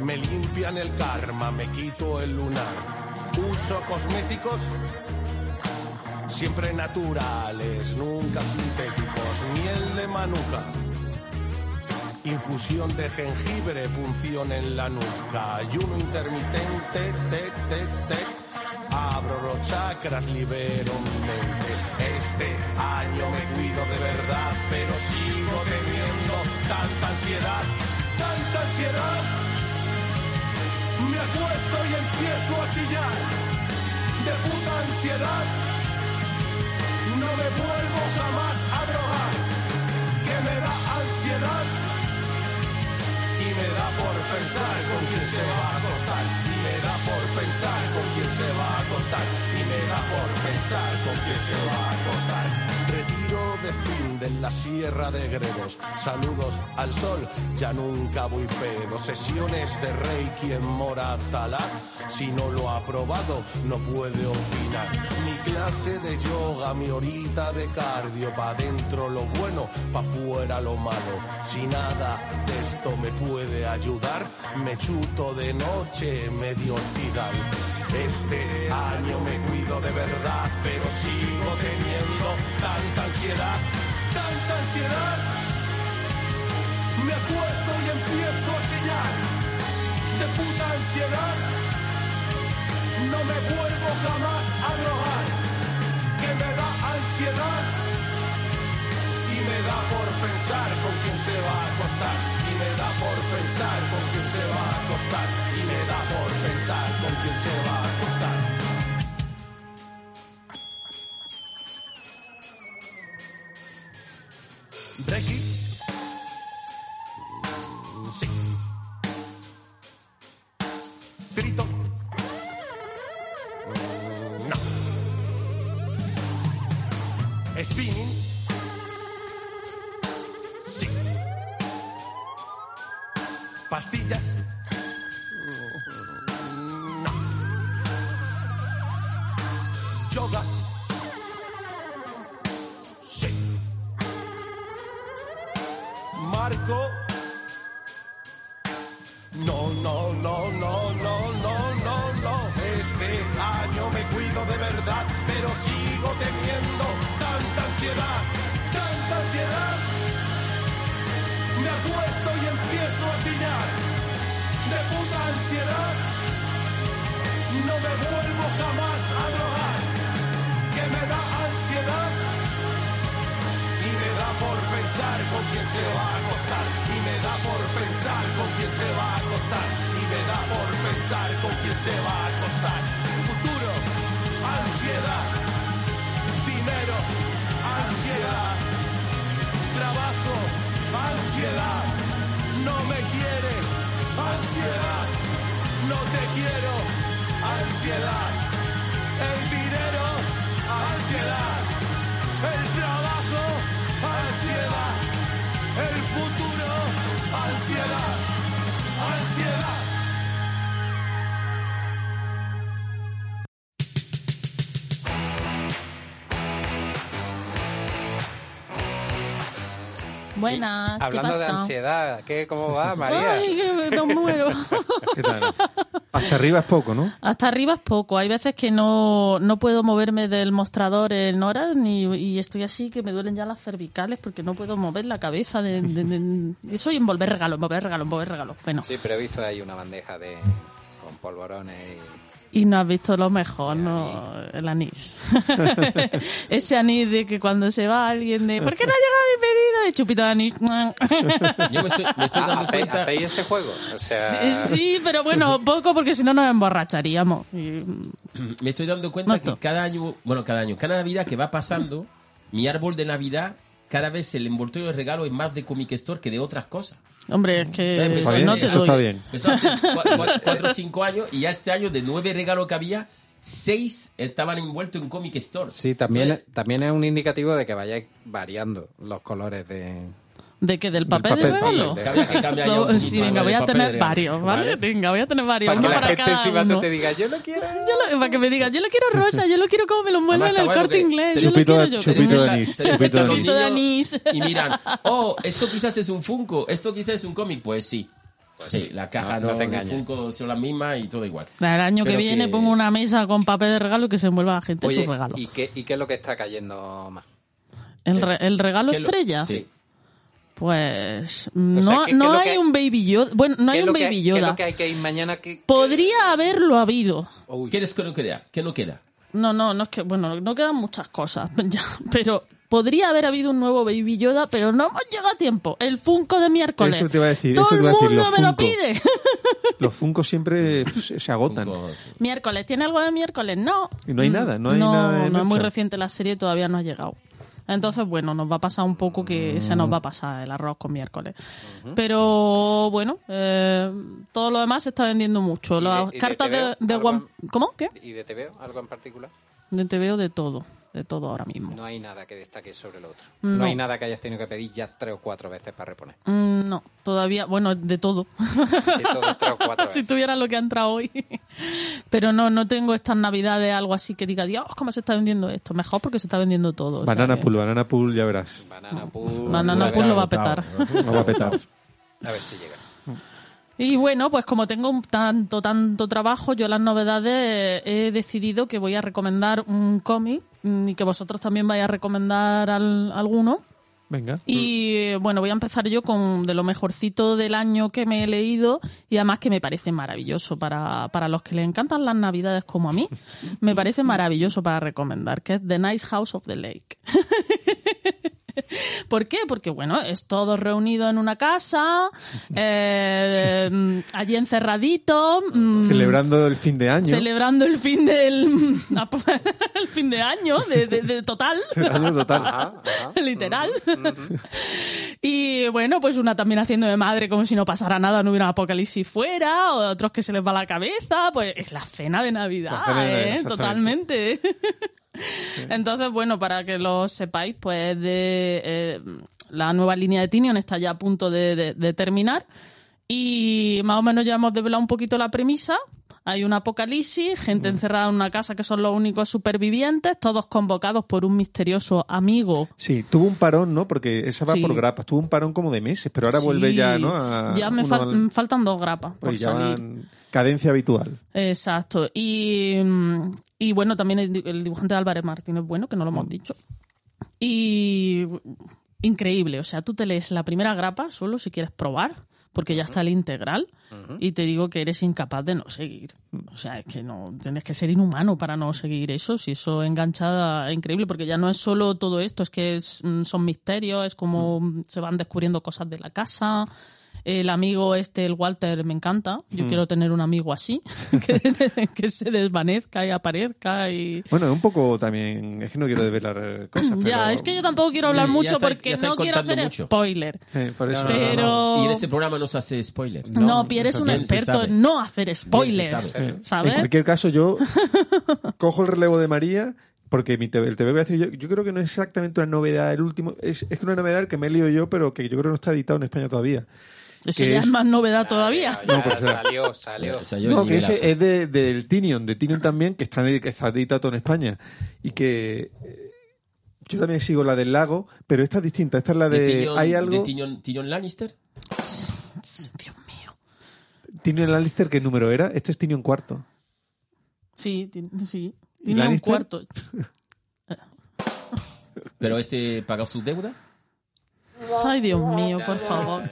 Me limpian el karma, me quito el lunar. Uso cosméticos siempre naturales, nunca sintéticos. Miel de manuka. Infusión de jengibre, punción en la nuca. Ayuno intermitente, te, te, te. Abro los chakras, libero mi mente. Este año me cuido de verdad, pero sigo teniendo tanta ansiedad, tanta ansiedad. Me acuesto y empiezo a chillar de puta ansiedad. No me vuelvo jamás a drogar, que me da ansiedad. Y me da por pensar con quién se va a acostar. Y me da por pensar con quién se va a acostar. Y me da por pensar con quién se va a acostar. Retiro de fin la sierra de Gredos. Saludos al sol, ya nunca voy pedo. Sesiones de Reiki en Moratalá. Si no lo ha probado, no puede opinar. Mi clase de yoga, mi horita de cardio. Pa' dentro lo bueno, pa' fuera lo malo. Si nada de esto me puede ayudar, me chuto de noche medio orfidal. Este año me cuido de verdad, pero sigo teniendo tanta ansiedad, tanta ansiedad. Me acuesto y empiezo a chillar de puta ansiedad. No me vuelvo jamás a drogar, que me da ansiedad. Y me da por pensar con quién se va a acostar. Y me da por pensar con quién se va a acostar. Y me da por pensar con quién se va a Becky. Buenas, ¿qué Hablando de ansiedad, ¿qué, ¿cómo va, María? Ay, que me me muero. ¿Qué tal? Hasta arriba es poco, ¿no? Hasta arriba es poco. Hay veces que no, no puedo moverme del mostrador en horas ni, y estoy así que me duelen ya las cervicales porque no puedo mover la cabeza. De, de- de- de- soy envolver regalos, envolver regalos, envolver regalos. Bueno, Sí, pero he visto ahí una bandeja de con polvorones y no has visto lo mejor, ¿no? El anís. Ese anís de que cuando se va alguien de ¿por qué no ha llegado mi pedido? De chupito de anís. Yo me estoy, me estoy Ah, dando ¿hacéis- cuenta. ¿Hacéis ese juego? O sea, Sí, sí, pero bueno, poco porque si no nos emborracharíamos. Y- Me estoy dando cuenta Noto. que cada año, bueno, cada año, cada Navidad que va pasando, mi árbol de Navidad, cada vez el envoltorio de regalo es más de Comic Store que de otras cosas. Hombre, es que Empezó si hace- no te Eso doy. está bien. Empezó hace cua- cua- cuatro o cinco años y ya este año de nueve regalos que había, seis estaban envueltos en Comic Store. sí, también, Entonces, también es un indicativo de que vayáis variando los colores de... ¿De qué? ¿Del papel, papel, de sí, regalo? Había que cambiar un sí, venga, voy a tener de varios, ¿vale? Vale. Venga, voy a tener varios, Para uno que la para gente cada encima no uno. te diga, yo lo quiero. Yo lo- para que me digan, yo lo quiero rosa, yo lo quiero como me lo mueven en el bueno corte que inglés, se yo lo quiero de- yo. chupito creo. de anís, chupito de anís. Y miran, oh, esto quizás es un Funko, esto quizás es un cómic. Pues sí. sí, la caja no- no, no te de engañes. Funko son las mismas y todo igual. El año que viene que- pongo una mesa con papel de regalo y que se envuelva la gente Oye, su regalo. ¿y qué, ¿y qué es lo que está cayendo más? ¿El, re- el regalo ¿Qué lo- estrella? Sí. Pues O sea, no, ¿qué- qué no hay que- un Baby Yoda. Bueno, no hay ¿Qué es un Baby ¿Qué es Yoda. lo que hay que ir mañana? que Podría haberlo habido. ¿Quieres que no queda? ¿Qué no queda? No, no, no es que, bueno, no quedan muchas cosas ya, pero podría haber habido un nuevo Baby Yoda, pero no hemos llegado a tiempo. El Funko de miércoles. Eso te iba a decir, Todo eso el decir, mundo me lo pide. Los Funko siempre se agotan. Funko- miércoles, ¿tiene algo de miércoles? No. Y no hay nada, no hay nada de No, es muy reciente la serie, todavía no ha llegado. Entonces, bueno, nos va a pasar un poco que se nos va a pasar el arroz con miércoles. Pero bueno, eh, todo lo demás se está vendiendo mucho. ¿Y de- Las de cartas de, de ¿Algo One... ¿Cómo? ¿Qué? ¿Y de TVO? ¿Algo en particular? De TVO de todo. De todo ahora mismo. No hay nada que destaque sobre lo otro. No. No. hay nada que hayas tenido que pedir ya tres o cuatro veces para reponer. Mm, no, todavía, bueno, de todo. De todo, tres o cuatro si tuviera lo que ha entrado hoy. Pero no, no tengo estas navidades algo así que diga, Dios, ¿cómo se está vendiendo esto? Mejor porque se está vendiendo todo. o sea Banana que- Pool, Banana Pool, ya verás. Banana Pool. Banana Pool lo va a petar. Lo va a petar. A ver si llega. Y bueno, pues como tengo tanto, tanto trabajo, yo las novedades he decidido que voy a recomendar un cómic mm, y que vosotros también vais a recomendar al- alguno. Venga. Y eh, bueno, voy a empezar yo con de lo mejorcito del año que me he leído y además que me parece maravilloso para, para los que les encantan las navidades como a mí. Me parece maravilloso para recomendar, que es The Nice House of the Lake. ¿Por qué? Porque, bueno, es todo reunido en una casa, eh, mm, allí encerradito, mm, Celebrando el fin de año. celebrando el fin del el fin de año, de, de- de total. Año total. Ajá, ajá. Literal. y bueno, pues una también haciendo de madre como si no pasara nada, no hubiera un apocalipsis fuera, o otros que se les va la cabeza, pues es la cena de Navidad, cena de Navidad, ¿eh? Totalmente. Entonces, bueno, para que lo sepáis, pues de eh, la nueva línea de Tinion está ya a punto de, de- terminar y más o menos ya hemos desvelado un poquito la premisa. Hay un apocalipsis, gente encerrada en una casa que son los únicos supervivientes, todos convocados por un misterioso amigo Sí, tuvo un parón, ¿no? Porque esa va Sí. por grapas. Tuvo un parón como de meses, pero ahora Sí, vuelve ya, ¿no? A ya me fal- al- faltan dos grapas por pues ya salir. van cadencia habitual. Exacto. Y, mm, y bueno, también el, di- el dibujante de Álvarez Martín es bueno, que no lo Mm. hemos dicho. Y increíble. O sea, tú te lees la primera grapa solo si quieres probar, porque ya está el integral. Y te digo que eres incapaz de no seguir. O sea, es que no tienes que ser inhumano para no seguir eso. Si eso engancha, es increíble, porque ya no es solo todo esto, es que es, mm, son misterios, es como se van descubriendo cosas de la casa. El amigo este, el Walter, me encanta. Yo Mm. quiero tener un amigo así, que, que se desvanezca y aparezca. y Bueno, un poco también, es que no quiero desvelar cosas, pero... Ya, es que yo tampoco quiero hablar mucho está- porque no quiero hacer mucho. spoiler. Eh, por eso. No, no, no, no. Pero- Y en este programa no se hace spoiler. No, Pierre es un experto en no hacer sabe. En cualquier caso, yo cojo el relevo de María porque mi TV, el TV voy a decir yo, yo creo que no es exactamente una novedad el último, es, es una novedad que me he leído yo, pero que yo creo que no está editado en España todavía. Eso que ya es- es más novedad todavía. Ya, No, pues, salió, salió. No, que ese es de, del Tinion, de Tinion también, que está, que está editado en España. Y que eh, yo también sigo la del lago, pero esta es distinta. Esta es la de. ¿De Tyrion, hay de algo. Tyrion- Tyrion Lannister? Dios mío. Tinion Lannister, ¿qué número era? Este es Tinion cuarto. Sí, sí. Lannister? cuarto. ¿Pero este pagó su deuda? Ay, Dios mío, por favor.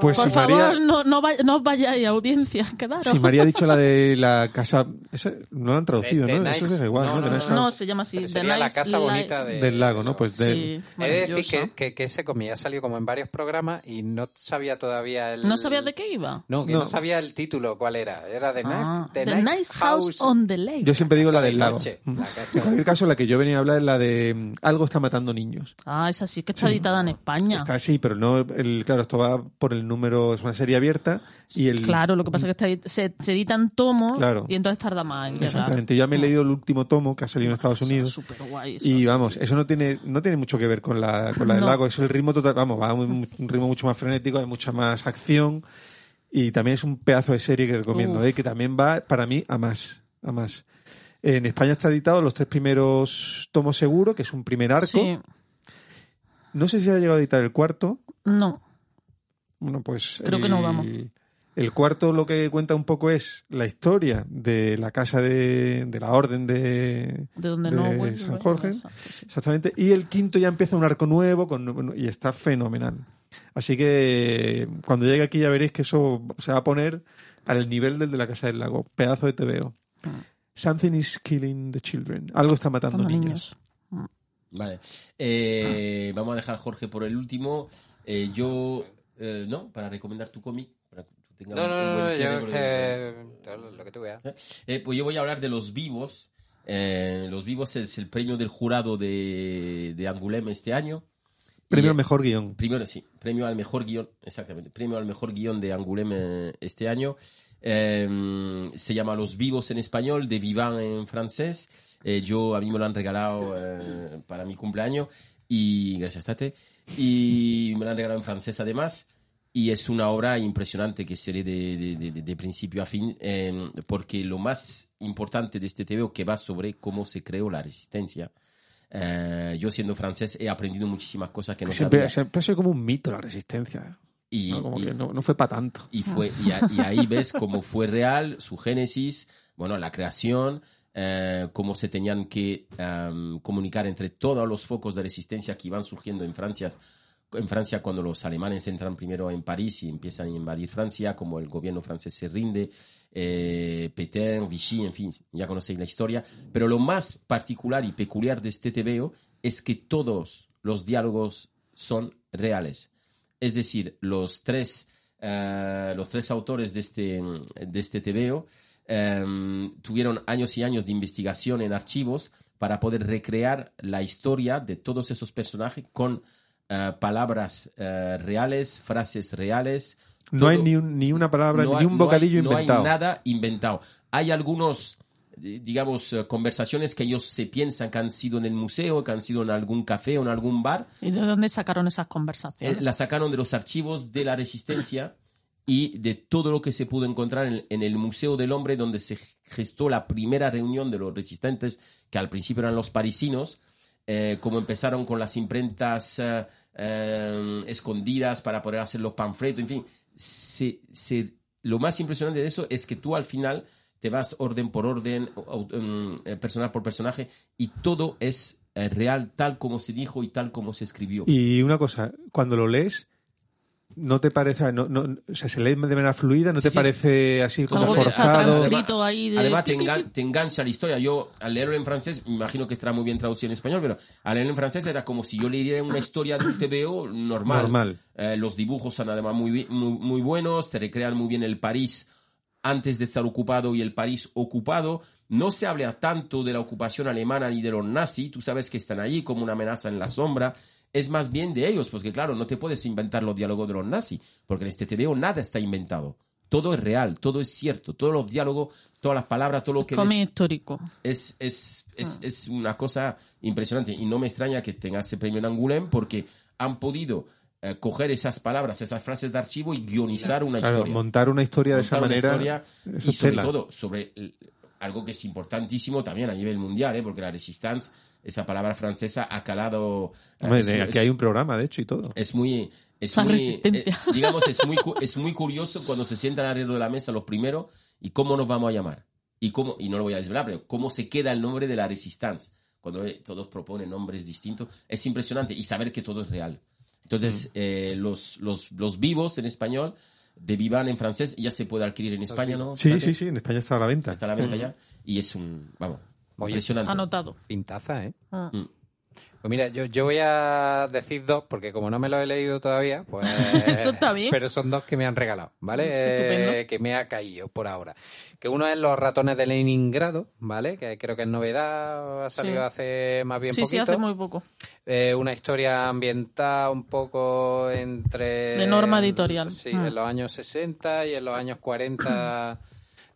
Pues por si María, favor, no, no, vay- no os vayáis a audiencia, quedaros. si María ha dicho la de la casa. no la han traducido, De- de ¿no? Nice- Eso es igual, no, ¿no? no, De no, Nice no. No, se llama así. Sería la Nice casa Li- bonita de- Del lago, ¿no? Pues de. Sí, He de decir que, que, que ese comía salió como en varios programas y no sabía todavía el... ¿No sabías de qué iba? No, que no. No. sabía el título cuál era. Era de Ah, The, The Nice House on the Lake. Yo siempre digo casa la de del lago. Mm. la casa En cualquier caso, la que yo venía a hablar es la de mm, Algo está matando niños. Ah, esa sí que está editada editada en España. Está así, pero no, el, claro, esto va por el número, es una serie abierta y el... Claro, lo que pasa es que está- se, se editan tomos Claro. y entonces tarda más en. Exactamente. Yo ya me he leído el último tomo que ha salido en Estados Unidos. súper guay, Y vamos, eso no tiene, no tiene mucho que ver con la, con la del No. lago. Es el ritmo total, vamos, va a un, un ritmo mucho más frenético, hay mucha más acción. Y también es un pedazo de serie que recomiendo. ¿eh? que también va, para mí, a más. A más. En España está editado los tres primeros tomos seguro, que es un primer arco. Sí, No sé si ha llegado a editar el cuarto. no. Bueno, pues. Creo que no, vamos. El cuarto lo que cuenta un poco es la historia de la casa de, de la orden de, De donde no vuelve, San Jorge. exacto, sí. Exactamente. Y el quinto ya empieza un arco nuevo con, y está fenomenal. Así que cuando llegue aquí ya veréis que eso se va a poner al nivel del de la casa del lago. Pedazo de TVO. Mm. Something is killing the children. Algo está matando Matando niños. Vale. Eh, vamos a dejar a Jorge por el último. Eh, yo, eh, ¿no? Para recomendar tu cómic. Para que tú tengas No, un- no, un no, buen no, yo lo que tú veas. Eh, pues yo voy a hablar de Los Vivos. Eh, Los Vivos es el premio del jurado de, de Angoulême este año. Premio Y, al mejor guion. Primero, sí, premio al mejor guion, exactamente, premio al mejor guion de Angoulême este año. Eh, se llama Los Vivos en español, de Vivant en francés. Eh, yo, a mí me lo han regalado eh, para mi cumpleaños y gracias, Tate. Y me lo han regalado en francés además. Y es una obra impresionante que se lee de, de- de- de- principio a fin, eh, porque lo más importante de este TV que va sobre cómo se creó la resistencia. Eh, yo siendo francés he aprendido muchísimas cosas que no siempre, sabía. siempre como un mito la resistencia. Y, ¿no? Como y- que no, no fue para tanto. y fue y, a- y ahí ves cómo fue real su génesis bueno la creación eh, cómo se tenían que em, comunicar entre todos los focos de resistencia que iban surgiendo en Francia en Francia cuando los alemanes entran primero en París y empiezan a invadir Francia como el gobierno francés se rinde eh, Pétain Vichy en fin ya conocéis la historia. Pero lo más particular y peculiar de este TVO es que todos los diálogos son reales. Es decir, los tres, eh, los tres autores de este, de este TVO em, tuvieron años y años de investigación en archivos para poder recrear la historia de todos esos personajes con eh, palabras eh, reales, frases reales. No todo- hay ni, un- ni una palabra, no ni hay- un no hay- bocadillo no inventado. hay nada inventado. Hay algunos, eh, digamos, eh, conversaciones que ellos se piensan que han sido en el museo, que han sido en algún café o en algún bar, ¿Y de dónde sacaron esas eh, conversaciones? la sacaron de los archivos de la resistencia y de todo lo que se pudo encontrar en, en el Museo del Hombre, donde se gestó la primera reunión de los resistentes, que al principio eran los parisinos, eh, como empezaron con las imprentas eh, eh, escondidas para poder hacer los panfletos, en fin. Se- se- lo más impresionante de eso es que tú al final te vas orden por orden, um, eh, personaje por personaje, y todo es eh, real tal como se dijo y tal como se escribió. Y una cosa, cuando lo lees, no te parece, no, no, o sea, se lee de manera fluida, no Sí, te sí. parece así como Algo forzado. transcrito ahí de... Además, te, engan- te engancha la historia. Yo, al leerlo en francés, me imagino que estará muy bien traducido en español, pero al leerlo en francés era como si yo leyera una historia de un TVO normal. Normal. Eh, los dibujos son además muy, muy buenos, te recrean muy bien el París antes de estar ocupado y el París ocupado. No se habla tanto de la ocupación alemana ni de los nazis, tú sabes que están allí como una amenaza en la sombra. Es más bien de ellos, porque claro, no te puedes inventar los diálogos de los nazis, porque en este TVO nada está inventado. Todo es real, todo es cierto, todos los diálogos, todas las palabras, todo lo que ves histórico. es, es, Ah. es, es una cosa impresionante. Y no me extraña que tenga ese premio en Angoulême porque han podido eh, coger esas palabras, esas frases de archivo y guionizar una Claro, historia. montar una historia de esa Montar una manera. historia y es sobre tela. todo sobre el- algo que es importantísimo también a nivel mundial, ¿eh? porque la resistance, esa palabra francesa, ha calado. eh, Hombre, es- aquí hay un programa, de hecho, y todo. es muy es muy resistencia. eh, digamos es muy es muy curioso cuando se sientan alrededor de la mesa los primeros y cómo nos vamos a llamar. Y cómo y no lo voy a desvelar pero cómo se queda el nombre de la resistance. Cuando eh, todos proponen nombres distintos es impresionante. Y saber que todo es real. Entonces eh, los, los los vivos en español de Vivan en francés ya se puede adquirir en España no Sí, sí, sí, en España está a la venta. está a la venta ya. Y es un vamos Oye, impresionante Anotado. Pintaza, ¿eh? Ah. Mm. Pues mira, yo, yo voy a decir dos, porque como no me lo he leído todavía, pues... Eso está bien. Pero son dos que me han regalado, ¿vale? Estupendo. Eh, que me ha caído por ahora. Que uno es Los ratones de Leningrado, ¿vale? Que creo que es novedad, ha salido Sí. hace más bien sí, sí, poquito. hace muy poco. Eh, una historia ambientada un poco entre... De norma editorial. Sí, Mm. en los años 60 y en los años 40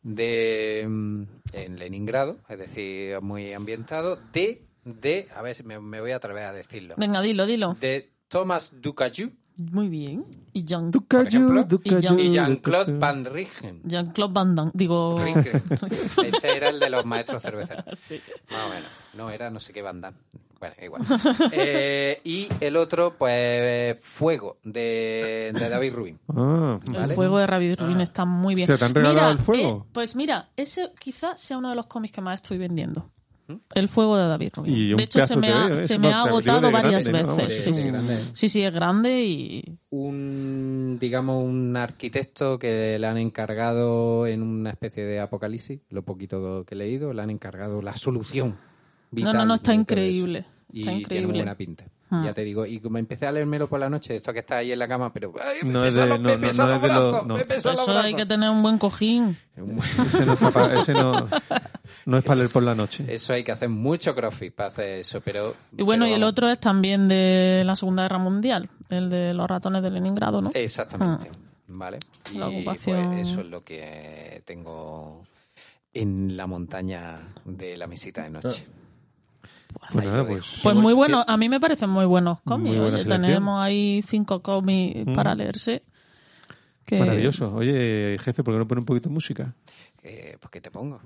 de mm, en Leningrado, es decir, muy ambientado, de, de a ver si me, me voy a atrever a decirlo, Venga, dilo, dilo. de Thomas Ducaju, Muy bien. Y Jean, y Jean-Claude Van Rijn. Jean-Claude Van Damme. Digo... Ese era el de los maestros cerveceros. Más o menos. No, era no sé qué banda. Bueno, igual. Eh, y el otro, pues, Fuego, de, de David Rubin. Ah, El fuego de Rabbit Rubin está muy bien. O sea, ¿te han regalado Mira, el fuego? eh, pues mira, ese quizás sea uno de los cómics que más estoy vendiendo. El fuego de David Rubin. De hecho, se pedazo me ha, veo, ¿eh? se me ha agotado varias grande, ¿no? veces. De- sí, sí. grande. sí, sí, es grande y... un digamos un arquitecto que le han encargado en una especie de apocalipsis lo poquito que he leído le han encargado la solución No, vital no, no, está de todo increíble. eso. y Está tiene increíble. buena pinta Ah. ya te digo y como empecé a leérmelo por la noche esto que está ahí en la cama pero ay, me No es de- los- no- me no- pesan no los es de lo- no. Eso hay que tener un buen cojín. Ese no, está pa- ese no, no es para leer por la noche. eso hay que hacer mucho crossfit para hacer eso pero Y bueno, pero y el otro es también de la Segunda Guerra Mundial, el de los ratones de Leningrado, ¿no? exactamente Ah. vale y La ocupación. pues eso es lo que tengo en la montaña de la mesita de noche Pues nada, pues. Pues muy bueno, a mí me parecen muy buenos cómics. Muy Oye, tenemos ahí cinco cómics Mm. para leerse. Que... Maravilloso. Oye, jefe, ¿por qué no pone un poquito de música? Eh, pues, ¿qué te pongo?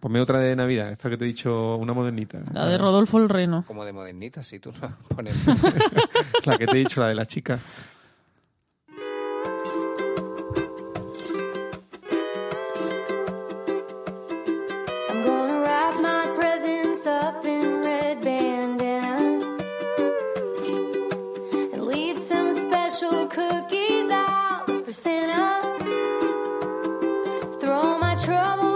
Ponme otra de Navidad, esta que te he dicho, una modernita. La de Rodolfo el Reno. Como de modernita, si tú no pones... La que te he dicho, la de la chica. trouble.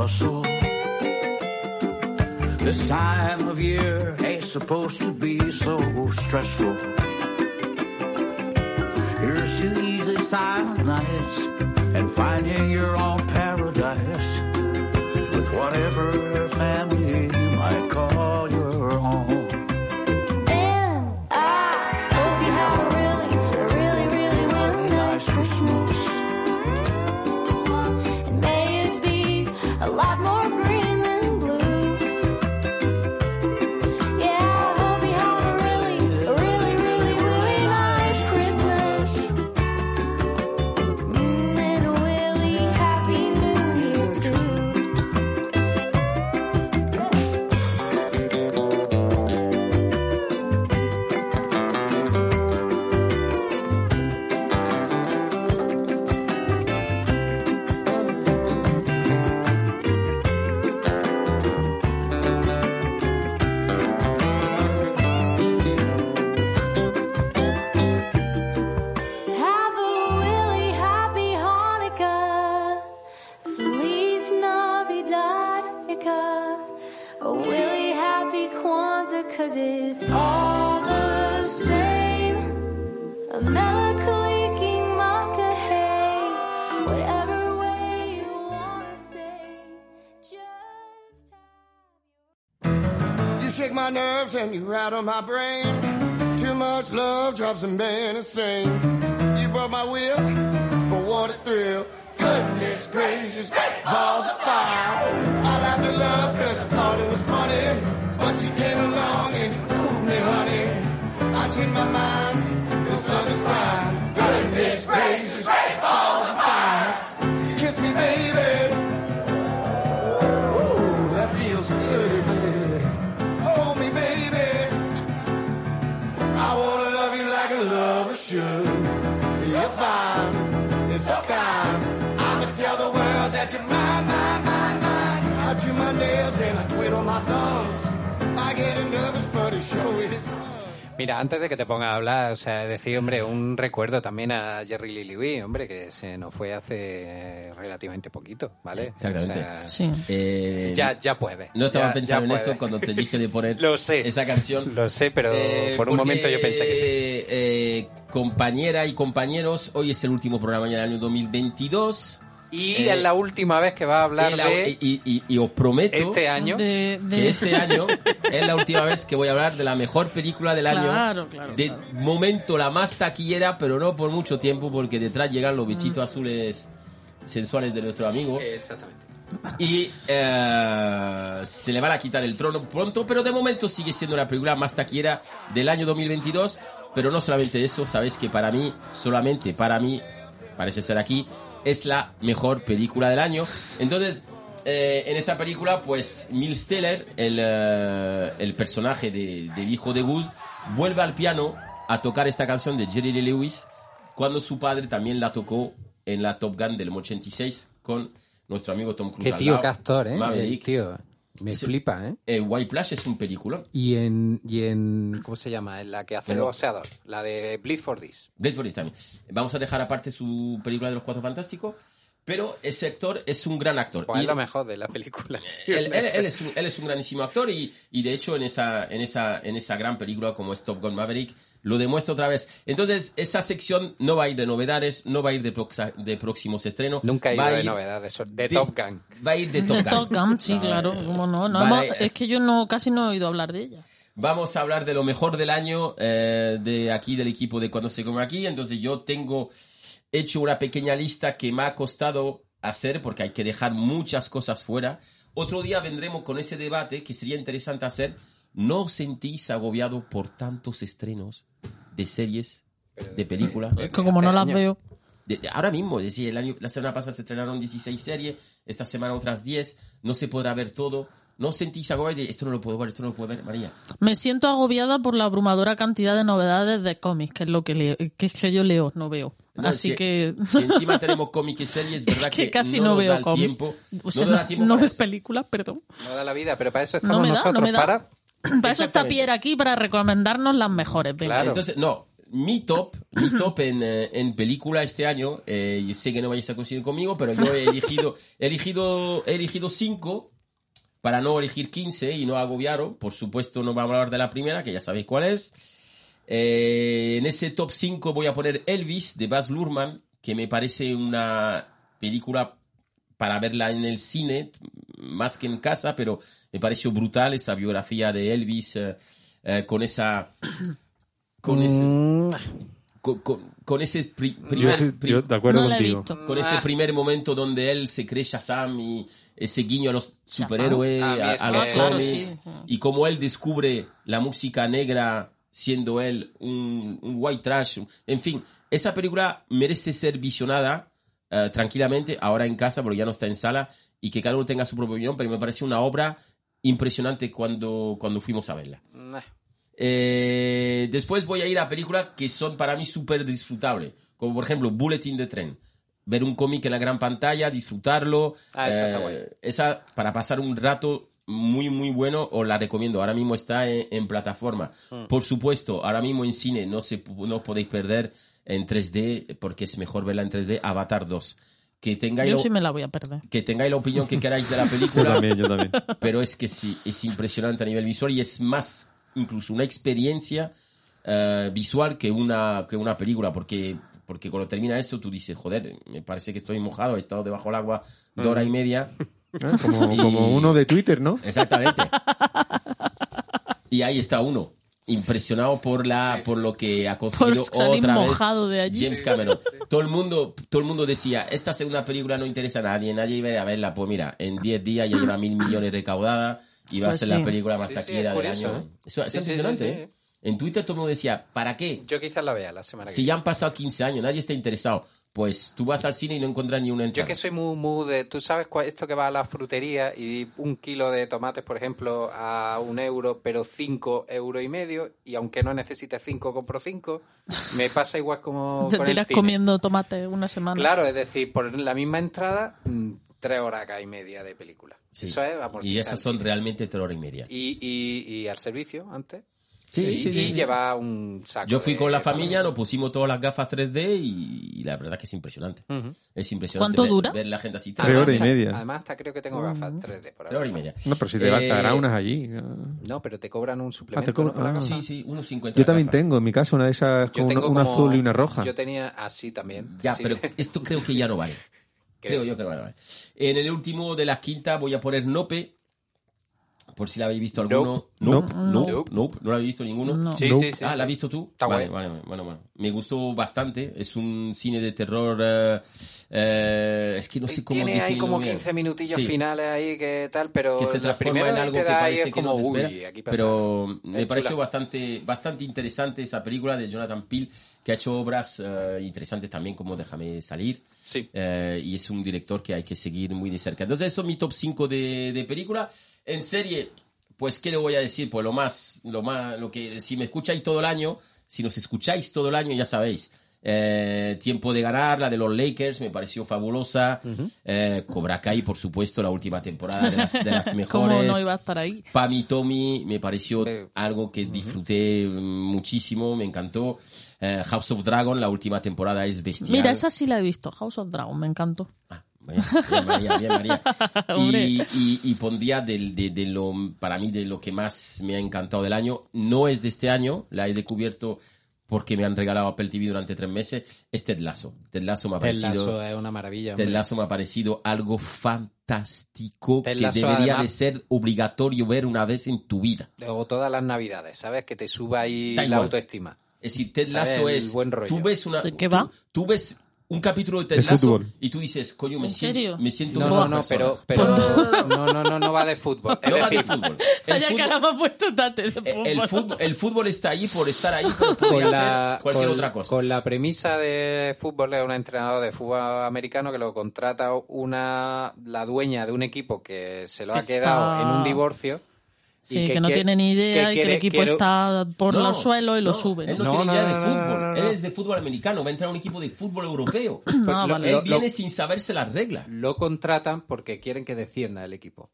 Bustle. This time of year ain't supposed to be so stressful. And you rattle my brain. Too much love drops man insane. You broke my will, but what a thrill. Goodness gracious, balls of fire. I laughed at love cause I thought it was funny. But you came along and you proved me, honey. I changed my mind, Mira, antes de que te ponga a hablar, o sea, decir, hombre, un recuerdo también a Jerry Lee Lewis, hombre, que se nos fue hace relativamente poquito, ¿vale? Exactamente. O sea, Sí. Eh, Ya, ya puede. No estaba Ya- pensando ya en eso cuando te dije de poner Lo sé. esa canción. Lo sé, pero Eh, por un porque, momento yo pensé que sí. eh, compañera y compañeros, hoy es el último programa del año 2022. Y Eh, es la última vez que va a hablar y la- de y, y- y os prometo este año. De, de- que este año es la última vez que voy a hablar de la mejor película del año. Claro, claro, De claro. momento la más taquillera, pero no por mucho tiempo, porque detrás llegan los Mm. bichitos azules sensuales de nuestro amigo. Exactamente. Y eh, se le van a quitar el trono pronto, pero de momento sigue siendo la película más taquillera del año 2022. Pero no solamente eso, sabéis que para mí, solamente para mí, parece ser aquí, es la mejor película del año. Entonces, eh, en esa película, pues Miles Teller, el, eh, el personaje de, del hijo de Gus, vuelve al piano a tocar esta canción de Jerry Lee Lewis cuando su padre también la tocó en la Top Gun del 86 con nuestro amigo Tom Cruise. Qué tío, actor, ¿eh? Maverick. El tío. Me Sí. flipa, ¿eh? Eh, White Flash es un película. Y en, y en. ¿Cómo se llama? En la que hace Pero- boxeador. La de Bleed for This. Blade for This también. Vamos a dejar aparte su película de los Cuatro Fantásticos, pero ese actor es un gran actor. Pues Y es lo mejor de la película. él, él- él es un, él es un grandísimo actor y, y de hecho en esa, en, esa, en esa gran película como es Top Gun Maverick lo demuestra otra vez. Entonces esa sección no va a ir de novedades, no va a ir de, proxa- de próximos estrenos. Nunca he ido va de ir novedades. De, de de- Top Gun. Va a ir de Top de Gun. Top Gun, sí, claro, cómo no. no es que yo no casi no he oído hablar de ella. Vamos a hablar de lo mejor del año eh, de aquí, del equipo de Cuando se come aquí. Entonces yo tengo hecho una pequeña lista que me ha costado hacer porque hay que dejar muchas cosas fuera. Otro día vendremos con ese debate que sería interesante hacer. ¿No os sentís agobiado por tantos estrenos de series, de películas? Es que como no las veo. De- de- ahora mismo, es decir, el año, la semana pasada se estrenaron 16 series, esta semana otras 10, no se podrá ver todo. ¿No os sentís agobiado de esto no lo puedo ver, esto no lo puedo ver, María? Me siento agobiada por la abrumadora cantidad de novedades de cómics, que es lo que leo, que es que yo leo, no veo. No, Así si, que, si- si encima tenemos cómics y series, es verdad que, que casi no, no, da veo tiempo. O sea, no da tiempo no ves películas, perdón. No da la vida, pero para eso No estamos me da, nosotros. no me da. Para. Para eso está. Pierre aquí, para recomendarnos las mejores. Entonces, no, mi top, mi top en, eh, en película este año, eh, yo sé que no vayáis a coincidir conmigo, pero yo he elegido, he elegido, he elegido cinco para no elegir 15 y no agobiaros. Por supuesto, no vamos a hablar de la primera, que ya sabéis cuál es. Eh, en ese top 5 voy a poner Elvis de Baz Luhrmann, que me parece una película para verla en el cine, más que en casa, pero me pareció brutal esa biografía de Elvis eh, eh, con esa... Con ese, Mm, con, con- con ese pri- Yo, primer, pri- yo de acuerdo No contigo. visto. con ese Ah. primer momento donde él se cree Shazam y ese guiño a los superhéroes, A mí a, a los Ah, claro, cómics, sí. y como él descubre la música negra siendo él un, un white trash. En fin, esa película merece ser visionada eh, tranquilamente, ahora en casa, porque ya no está en sala, y que cada uno tenga su propia opinión, pero me parece una obra impresionante cuando, cuando fuimos a verla. nah. Eh, después voy a ir a películas que son para mí súper disfrutables, como por ejemplo Bulletin de Tren. Ver un cómic en la gran pantalla, disfrutarlo. Ah, esa está eh, guay. esa para pasar un rato muy, muy bueno, os la recomiendo. Ahora mismo está en, en plataforma. Mm. Por supuesto, ahora mismo en cine no, se, no os podéis perder en 3D, porque es mejor verla en 3D, Avatar 2. Que tengáis, Yo lo- sí me la voy a perder. que tengáis la opinión que queráis de la Yo película también, yo también. pero es que sí, es impresionante a nivel visual y es más incluso una experiencia eh, visual que una, que una película, porque, porque cuando termina eso tú dices, joder, me parece que estoy mojado, he estado debajo del agua dos horas y media. Ah, Como, Y- como uno de Twitter, ¿no? Exactamente. Y ahí está uno, impresionado por la por lo que ha conseguido otra vez mojado de allí. James Cameron. Todo el mundo todo el mundo decía, esta segunda película no interesa a nadie, nadie iba a verla. Pues mira, en 10 días ya lleva mil millones recaudada y va a Pues ser sí. la película más Sí, taquillera del año. ¿eh? Eso es Sí, sí, sí, impresionante, sí. ¿eh? En Twitter todo el mundo decía, ¿para qué? Yo quizás la vea la semana que Si viene. ya han pasado 15 años, nadie está interesado. Pues tú vas al cine y no encuentras ni una Yo entrada. que soy muy, muy de... Tú sabes cuál- esto que va a la frutería y un kilo de tomates, por ejemplo, a un euro, pero cinco euros y medio, y aunque no necesites cinco, compro cinco. Me pasa igual como Te con el tiras cine. comiendo tomate una semana. Claro, es decir, por la misma entrada, mm, tres horas acá y media de película. Sí. Eso es, y esas son realmente tres horas y media. Y, y, y al servicio, antes. Sí, y, sí, y sí, sí. lleva un saco. Yo fui de- con la familia, nos pusimos todas las gafas 3D y, y la verdad que es impresionante. Es impresionante ¿Cuánto ver, dura? ver la gente así. Tres horas y media. Además, hasta creo que tengo gafas 3D por. Tres horas y media. No, pero si te, Eh, unas allí. No, pero te cobran un Ah, suplemento. te cobran- ah. Sí, sí, unos 50 Yo también gafas. tengo en mi casa una de esas Yo con una como- azul y una roja. Yo tenía así también. Ya, Sí. pero esto creo que ya no vale. Creo yo que no vale. En el último de las quintas voy a poner Nope. Por si la habéis visto alguno. Nope. Nope. Nope. Nope. Nope. ¿No la habéis visto ninguno? No. Sí, Nope. sí, sí. Ah, ¿la has visto tú? Está vale, guay. vale, bueno, bueno. Me gustó bastante. Es un cine de terror. eh, eh, es que no sé cómo Tiene ahí como bien. 15 minutillos Sí, finales ahí que tal, pero que se transforma en algo que da ahí parece es que no como, te espera. uy, pero me pareció bastante, bastante interesante esa película de Jonathan Peele, que ha hecho obras eh, interesantes también como Déjame salir. Sí. Eh, y es un director que hay que seguir muy de cerca. Entonces, eso es mi top 5 de, de película. En serie, pues, ¿qué le voy a decir? Pues lo más, lo más, lo que, si me escucháis todo el año, si nos escucháis todo el año, ya sabéis. Eh, Tiempo de ganar, la de los Lakers, me pareció fabulosa. Eh, Cobra Kai, por supuesto, la última temporada de las, de las mejores. ¿Cómo no iba a estar ahí? Pam y Tommy me pareció Eh, algo que disfruté muchísimo, me encantó. Eh, House of Dragon, la última temporada es bestial. Mira, esa sí la he visto, House of Dragon, me encantó. Ah, bien, bien, María, bien, María. Y, y- y pondría del- de, de lo, para mí de lo que más me ha encantado del año. No es de este año, la he descubierto porque me han regalado Apple TV durante tres meses. Es Ted Lasso. Ted Lasso me ha Ted parecido... Lasso es una maravilla. Ted. Lasso me ha parecido algo fantástico Ted que Lasso, debería además- de ser obligatorio ver una vez en tu vida. Luego todas las navidades, ¿sabes? Que te suba ahí Da la igual. autoestima. Es decir, Ted. Lasso es. buen rollo. Tú ves una. ¿De qué tú- va? Tú, ves un capítulo de Ted Lasso y tú dices, coño, me ¿En siento, serio? me siento No, no, no, pero, pero no, no, no, no va de fútbol. No va de decir, fútbol. El Vaya fútbol, cara me ha puesto Tate de el, fútbol. fútbol, el fútbol está ahí por estar ahí, pero podría con la, ser cualquier con- otra cosa. con la premisa de fútbol es un entrenador de fútbol americano que lo contrata una la dueña de un equipo que se lo Que ha quedado está- en un divorcio. Sí, que, no quiere- tiene ni idea y que el quiere- equipo quiere- está por No, los suelos y lo no, sube. Él no, No, tiene no, idea no, de no, fútbol. no, no, no. Él es de fútbol americano. Va a entrar a un equipo de fútbol europeo. Ah, lo- vale. Él lo- viene sin saberse las reglas. lo contratan porque quieren que descienda el equipo.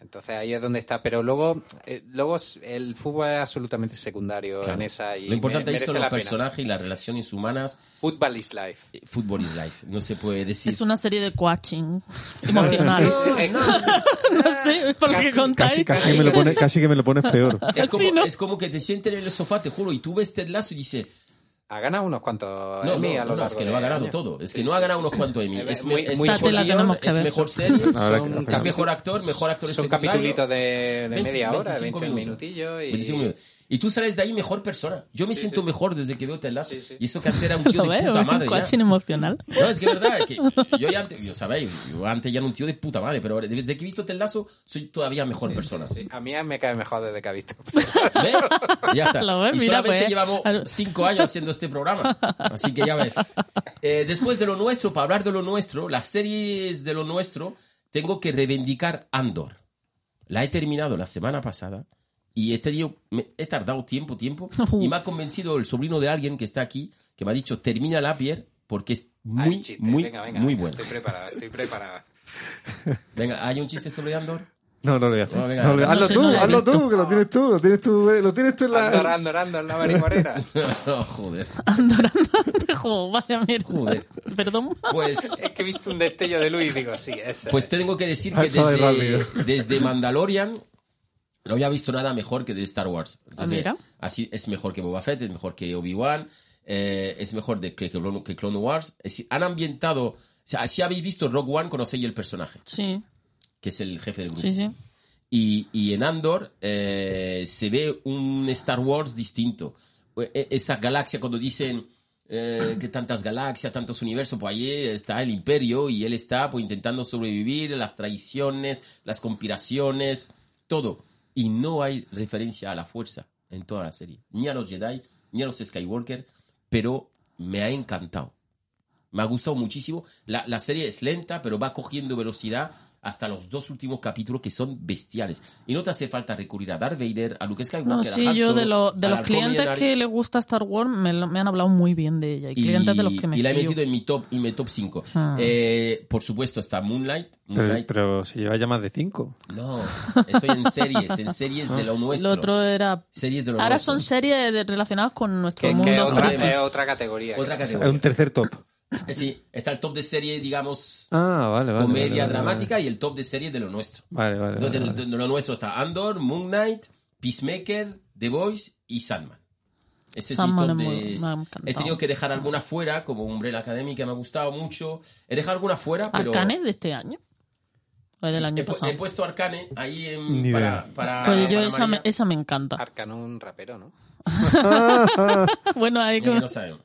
Entonces ahí es donde está. Pero luego, eh, luego el fútbol es absolutamente secundario Claro. en esa. Y Lo importante ahí son los personajes y las relaciones humanas. Football is life. Eh, Fútbol is life. No se puede decir. Es una serie de coaching emocional. No sé, por lo que contáis. Casi, casi, me lo pone, casi que me lo pones peor. Es como, Así, ¿no? es como que te sientes en el sofá, te juro, y tú ves Ted Lasso y dices, Ha ganado unos cuantos no, Emmy no, a lo no, largo es que de lo ha ganado todo. Es que Sí, no ha ganado sí, unos sí. cuantos Emmy. Es Es, muy- es muy mejor Esta te la guion, tenemos que es ver. mejor serie, Son que- es mejor actor, mejor actor Son capitulitos de, de 20, media hora, 25 20 minutos. minutillos. Y... 25 minutos. Y tú sales de ahí mejor persona. Yo me siento mejor desde que veo Ted Lasso. Sí, sí. Y eso que antes era un tío de veo, puta un madre. ya. coaching emocional. No, es que es verdad, que yo ya antes, yo sabéis, yo antes ya era un tío de puta madre, pero desde que he visto Ted Lasso soy todavía mejor persona. Sí, a mí me cae mejor desde que ha visto. ¿Ves? Ya está. Lo ves, y mira, solamente pues. llevamos cinco años haciendo este programa. Así que ya ves. Eh, después de lo nuestro, para hablar de lo nuestro, las series de lo nuestro, tengo que reivindicar Andor. La he terminado la semana pasada y he tenido, me- he tardado tiempo, tiempo, y me ha convencido el sobrino de alguien que está aquí, que me ha dicho, termina la Pierre, porque es muy, Ay, muy, venga, venga, muy bueno. Estoy preparado, estoy preparado. Venga, ¿hay un chiste sobre Andor? No, no lo voy a hacer. No, venga, No, no hazlo tú, no hazlo tú, que lo tienes tú, lo tienes tú, eh, lo tienes tú en la... Andor, Andor, Andor, la marimorena. Oh, joder. Andorra, jo, vaya mierda. Joder. Perdón. Pues es que he visto un destello de luz y digo, sí, ese. Pues tengo que decir que desde, desde Mandalorian no había visto nada mejor que de Star Wars. Entonces, Ah, mira. Así es mejor que Boba Fett, es mejor que Obi-Wan, eh, es mejor de, que, que Clone- que Clone Wars. Es decir, han ambientado... O sea, si habéis visto Rogue One, conocéis el personaje, Sí, que es el jefe del grupo. sí, sí. Y, y en Andor eh, se ve un Star Wars distinto. E- Esa galaxia, cuando dicen eh, que tantas galaxias, tantos universos, pues ahí está el imperio y él está pues intentando sobrevivir, las traiciones, las conspiraciones, todo. Y no hay referencia a la fuerza en toda la serie. Ni a los Jedi, ni a los Skywalker, pero me ha encantado. Me ha gustado muchísimo. La, la serie es lenta, pero va cogiendo velocidad hasta los dos últimos capítulos que son bestiales. Y no te hace falta recurrir a Darth Vader, a Luke Skywalker, No, a sí, Han yo Solo, de, lo- de los clientes que les gusta Star Wars me, lo- me han hablado muy bien de ella. Y, clientes de los que me y la he metido en mi top, en mi top 5. Ah. Eh, por supuesto está Moonlight. Pero, Moonlight. pero se lleva ya más de cinco. No, estoy en series, en series de lo nuestro. Lo otro era... Series de lo Ahora nuestro. son series relacionadas con nuestro Que, mundo. que es otra, otra categoría. Otra categoría. Es un tercer top. Sí, está el top de serie, digamos, Ah, vale, vale. comedia vale, vale, dramática y el top de serie de lo nuestro. Vale, vale. Entonces, vale, vale. de lo nuestro está Andor, Moon Knight, Peacemaker, The Voice y Sandman. Ese es mi Sandman top es de- muy- me ha encantado. He tenido que dejar alguna fuera, como Umbrella Academy, que me ha gustado mucho. He dejado alguna fuera, pero... ¿Arcane de este año? ¿O es del Sí, año he, pasado? he puesto Arcane ahí en, para, Pues yo para esa me, esa me encanta. Arcano un rapero, ¿no? bueno, ahí como- no sabemos.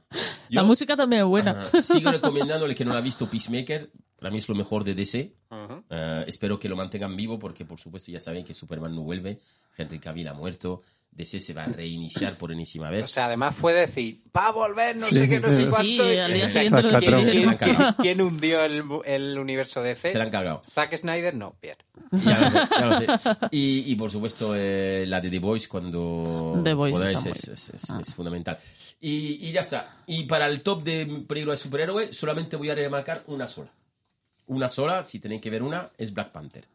La Yo- música también es buena. Ajá. Sigo recomendándole que no la ha visto Peacemaker. Para mí es lo mejor de DC. Ujú. Eh, espero que lo mantengan vivo porque, por supuesto, ya saben que Superman no vuelve. Henry Cavill ha muerto. DC se va a reiniciar por enésima O vez. sea, además fue decir, va a volver, no Sí, sé qué, no sé sí, cuánto. al día siguiente lo ¿Quién, quién- la hundió el, el universo DC? Se la han cargado. Zack Snyder, no, bien. Ya, lo sé, ya lo sé. Y, y, por supuesto, eh, la de The Voice cuando The Voice es, es- es- es fundamental. Y, y ya está. Y para el top de películas de superhéroe, solamente voy a remarcar una sola. Una sola, si tenéis que ver una, es Black Panther.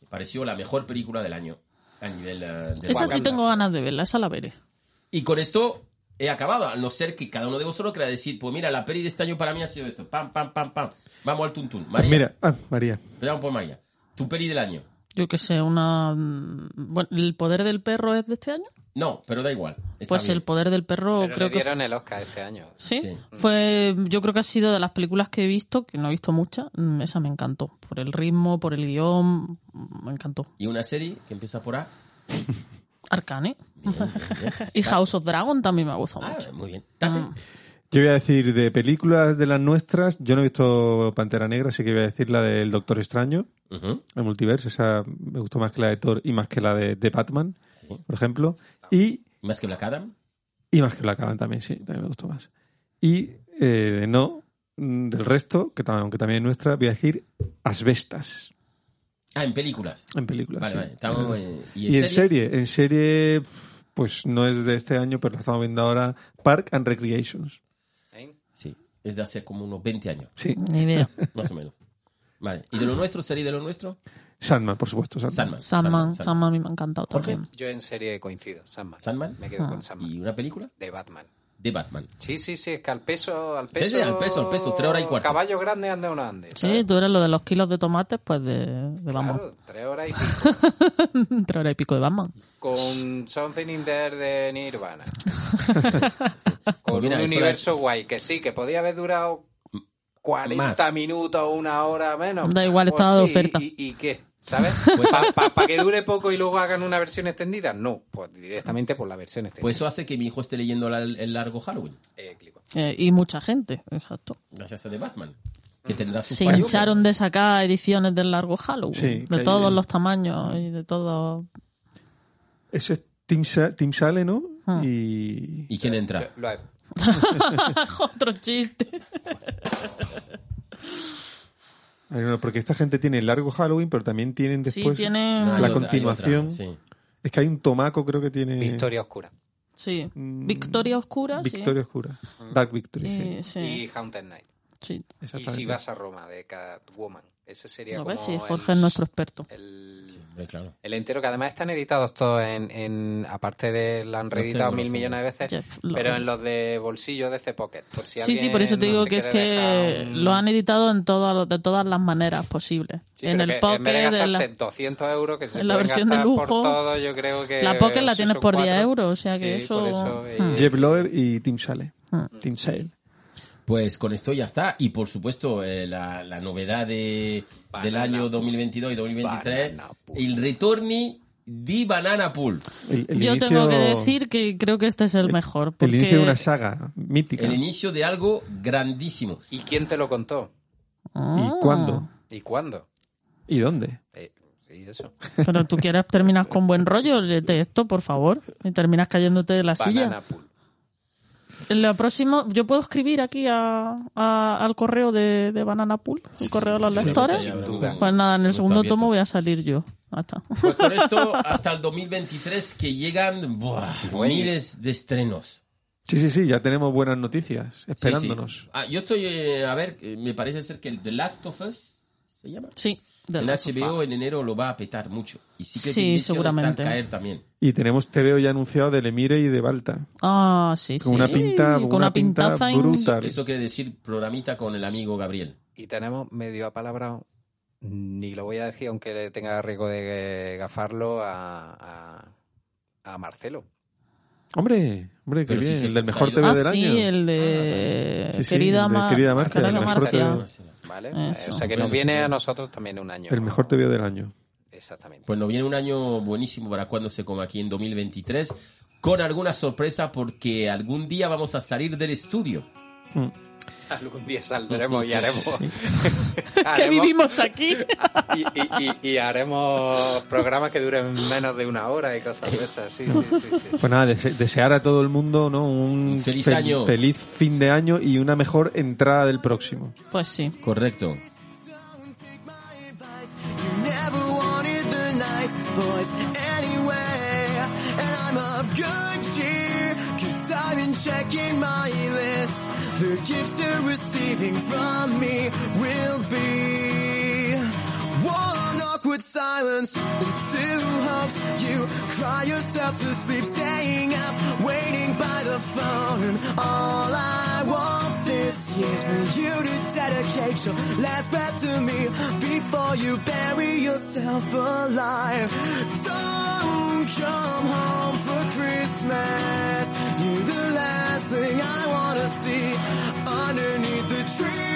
Me pareció la mejor película del año a nivel eh, de Esa sí tengo ganas de verla, esa la veré. Y con esto he acabado, al no ser que cada uno de vosotros quiera decir, pues mira, la peli de este año para mí ha sido esto. Pam, pam, pam, pam. Vamos al tuntún. María, mira, ah, María. empezamos por María. Tu peli del año. Yo que sé, una... Bueno, ¿el poder del perro es de este año? No, pero da igual. Está Pues bien. el poder del perro Pero creo le que... dieron el Oscar este año. ¿Sí? Sí. Fue, yo creo que ha sido de las películas que he visto, que no he visto muchas, mm, esa me encantó. Por el ritmo, por el guion, mm, me encantó. Y una serie que empieza por A. Arcane. Bien, bien, bien. Y House of Dragon también me ha gustado Ah, mucho. muy bien. Tate. Mm. Yo voy a decir de películas de las nuestras. Yo no he visto Pantera Negra, así que voy a decir la del Doctor Extraño, el multiverso. Esa me gustó más que la de Thor y más que la de, de Batman, Sí. por ejemplo. Y, Más que Black Adam. y más que Black Adam también, sí, también me gustó más. Y eh, de no, mm, del resto, que aunque también es nuestra, voy a decir Asbestas, Ah, en películas. en películas. Vale, sí. vale. Estamos, En- y, ¿Y en, serie, en serie, pues no es de este año, pero la estamos viendo ahora, Park and Recreations. Es de hace como unos 20 años, Sí, Ni idea. más o menos. Vale. ¿Y de lo nuestro, serie de lo nuestro? Sandman, por supuesto. Sandman. Sandman. Sandman, Sandman a mí me ha encantado también. Yo en serie coincido, Sandman. Sandman. Me quedo Ah. con Sandman. ¿Y una película? De Batman. De Batman. Sí, sí, sí, es que al peso, al Sí, peso... sí, al peso, al peso, tres horas y cuarto. Caballo grande ande uno ande. Sí, ¿sabes? tú eres lo de los kilos de tomates, pues de, de Batman. Claro, tres horas y pico. Tres horas y pico de Batman. con Something in There de Nirvana. con Pues mira, un universo guay, que sí, que podía haber durado 40 Más. minutos o una hora menos. Da igual, Pues estaba de sí, oferta. ¿Y, y qué? ¿Sabes? Pues- ¿Para que dure poco y luego hagan una versión extendida? No, pues directamente por la versión extendida. Pues eso hace que mi hijo esté leyendo la- el largo Halloween. Eh, clico. Eh, y mucha gente, exacto. Gracias a The Batman. Que tendrá su Se fallo, hincharon de sacar ediciones del largo Halloween. Sí, de hay- todos los tamaños y de todo. Ese es Sa- Tim Sale, ¿no? Ah. Y... ¿Y quién entra? Yo- lo Otro chiste. Porque esta gente tiene el largo Halloween, pero también tienen Sí, después tiene. No, la otra, continuación. otra, sí. Es que hay un tomaco, creo que tiene... Victoria Oscura. Sí. Mm, Victoria Oscura, sí. Victoria Oscura. Dark Victory, sí. Y, sí. Y Haunted Night. sí. Y si vas a Roma, de Catwoman. Ese sería ¿Lo como ves? Sí, el- Jorge es nuestro experto. El, Hombre, claro. el entero, que además están editados todos en... en aparte de... La han reeditado mil millones de veces. Jeff. Pero en los de bolsillo de C Pocket. Por si Sí, sí, por eso te digo que es que un- lo han editado en todas de todas las maneras posibles. Sí, en el en Pocket, vez de en gastarse la, 200 euros que se en la versión de lujo, por todo, yo creo que la Pocket la tienes por 10 cuatro. euros, o sea que Sí, eso- Hmm. Jeff Loeb y Tim Sale. Mm. Tim Sale. Pues con esto ya está. Y por supuesto, eh, la, la novedad de, del año Pool. 2022 y 2023, Banana Pool. el retorni di Banana Pool. El, el Yo inicio- tengo que decir que creo que este es el mejor. El inicio de una saga mítica. El inicio de algo grandísimo. ¿Y quién te lo contó? Ah, ¿Y cuándo? ¿Y cuándo? ¿Y dónde? Eh, sí, eso. Pero tú quieres terminar con buen rollo, léete esto, por favor. Y terminas cayéndote de la Banana silla. Pool. Lo próximo, yo puedo escribir aquí a, a- al correo de, de Banana Pool, el correo de los lectores. Pues nada, en el segundo tomo voy a salir yo. Ya está. Pues con esto, hasta el 2023, que llegan buah, miles de estrenos. Sí, sí, sí, ya tenemos buenas noticias esperándonos. sí. Ah, yo estoy, eh, a ver, me parece ser que el The Last of Us, ¿se llama? Sí. El HBO en enero lo va a petar mucho. Y sí que Sí, Division está seguramente. caer también. Y tenemos TVO ya anunciado del Emire y de Balta. Ah, sí, Con sí. una pinta- con una pinta brutal. Eso quiere decir programita con el amigo Gabriel. Y tenemos medio a palabra, ni lo voy a decir aunque le tenga riesgo de gafarlo a, a, a Marcelo. Hombre, hombre, qué Pero sí, bien. sí, el del mejor. TV Ah, del sí, año. el de Sí, sí, Querida, el de Ma- Querida Marcia, Querida el mejor Marcia. ¿Vale? Eso. O sea que nos viene a nosotros también un año. El mejor TV del año. Exactamente. Pues nos viene un año buenísimo para cuando se coma aquí en 2023, con alguna sorpresa porque algún día vamos a salir del estudio. Mm. Algún día saldremos y haremos. que haremos- vivimos aquí. y, y- y- y haremos programas que duren menos de una hora y cosas de esas. Sí, sí, sí. sí. Pues nada, dese- desear a todo el mundo ¿no? un Feliz fel- año. feliz fin de año y una mejor entrada del próximo. Pues sí. Correcto. never wanted the nice boys anyway. And I'm of good cheer, cause I've been checking my. The gifts you're receiving from me will be one awkward silence and two hopes. You cry yourself to sleep, staying up, waiting by the phone. And all I want this year's for you to dedicate your last breath to me before you bury yourself alive. Don't come home for Christmas. You're the last thing I wanna see underneath the tree.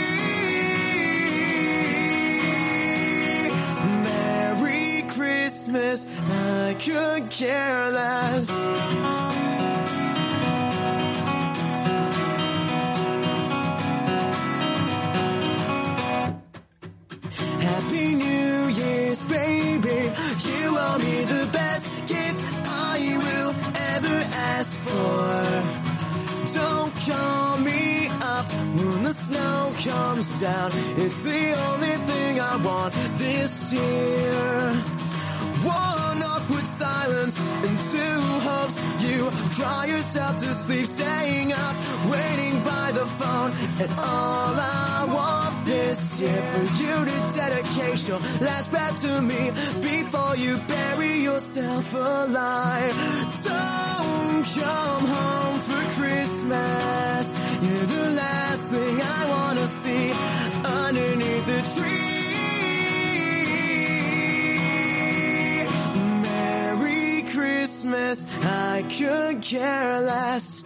Merry Christmas, I could care less. Down. It's the only thing I want this year. One awkward silence and two hopes. You cry yourself to sleep, staying up, waiting by the phone. And all I want this year for you to dedicate your last breath to me before you bury yourself alive. Don't come home for Christmas. You're the last thing I wanna see underneath the tree. Merry Christmas, I could care less.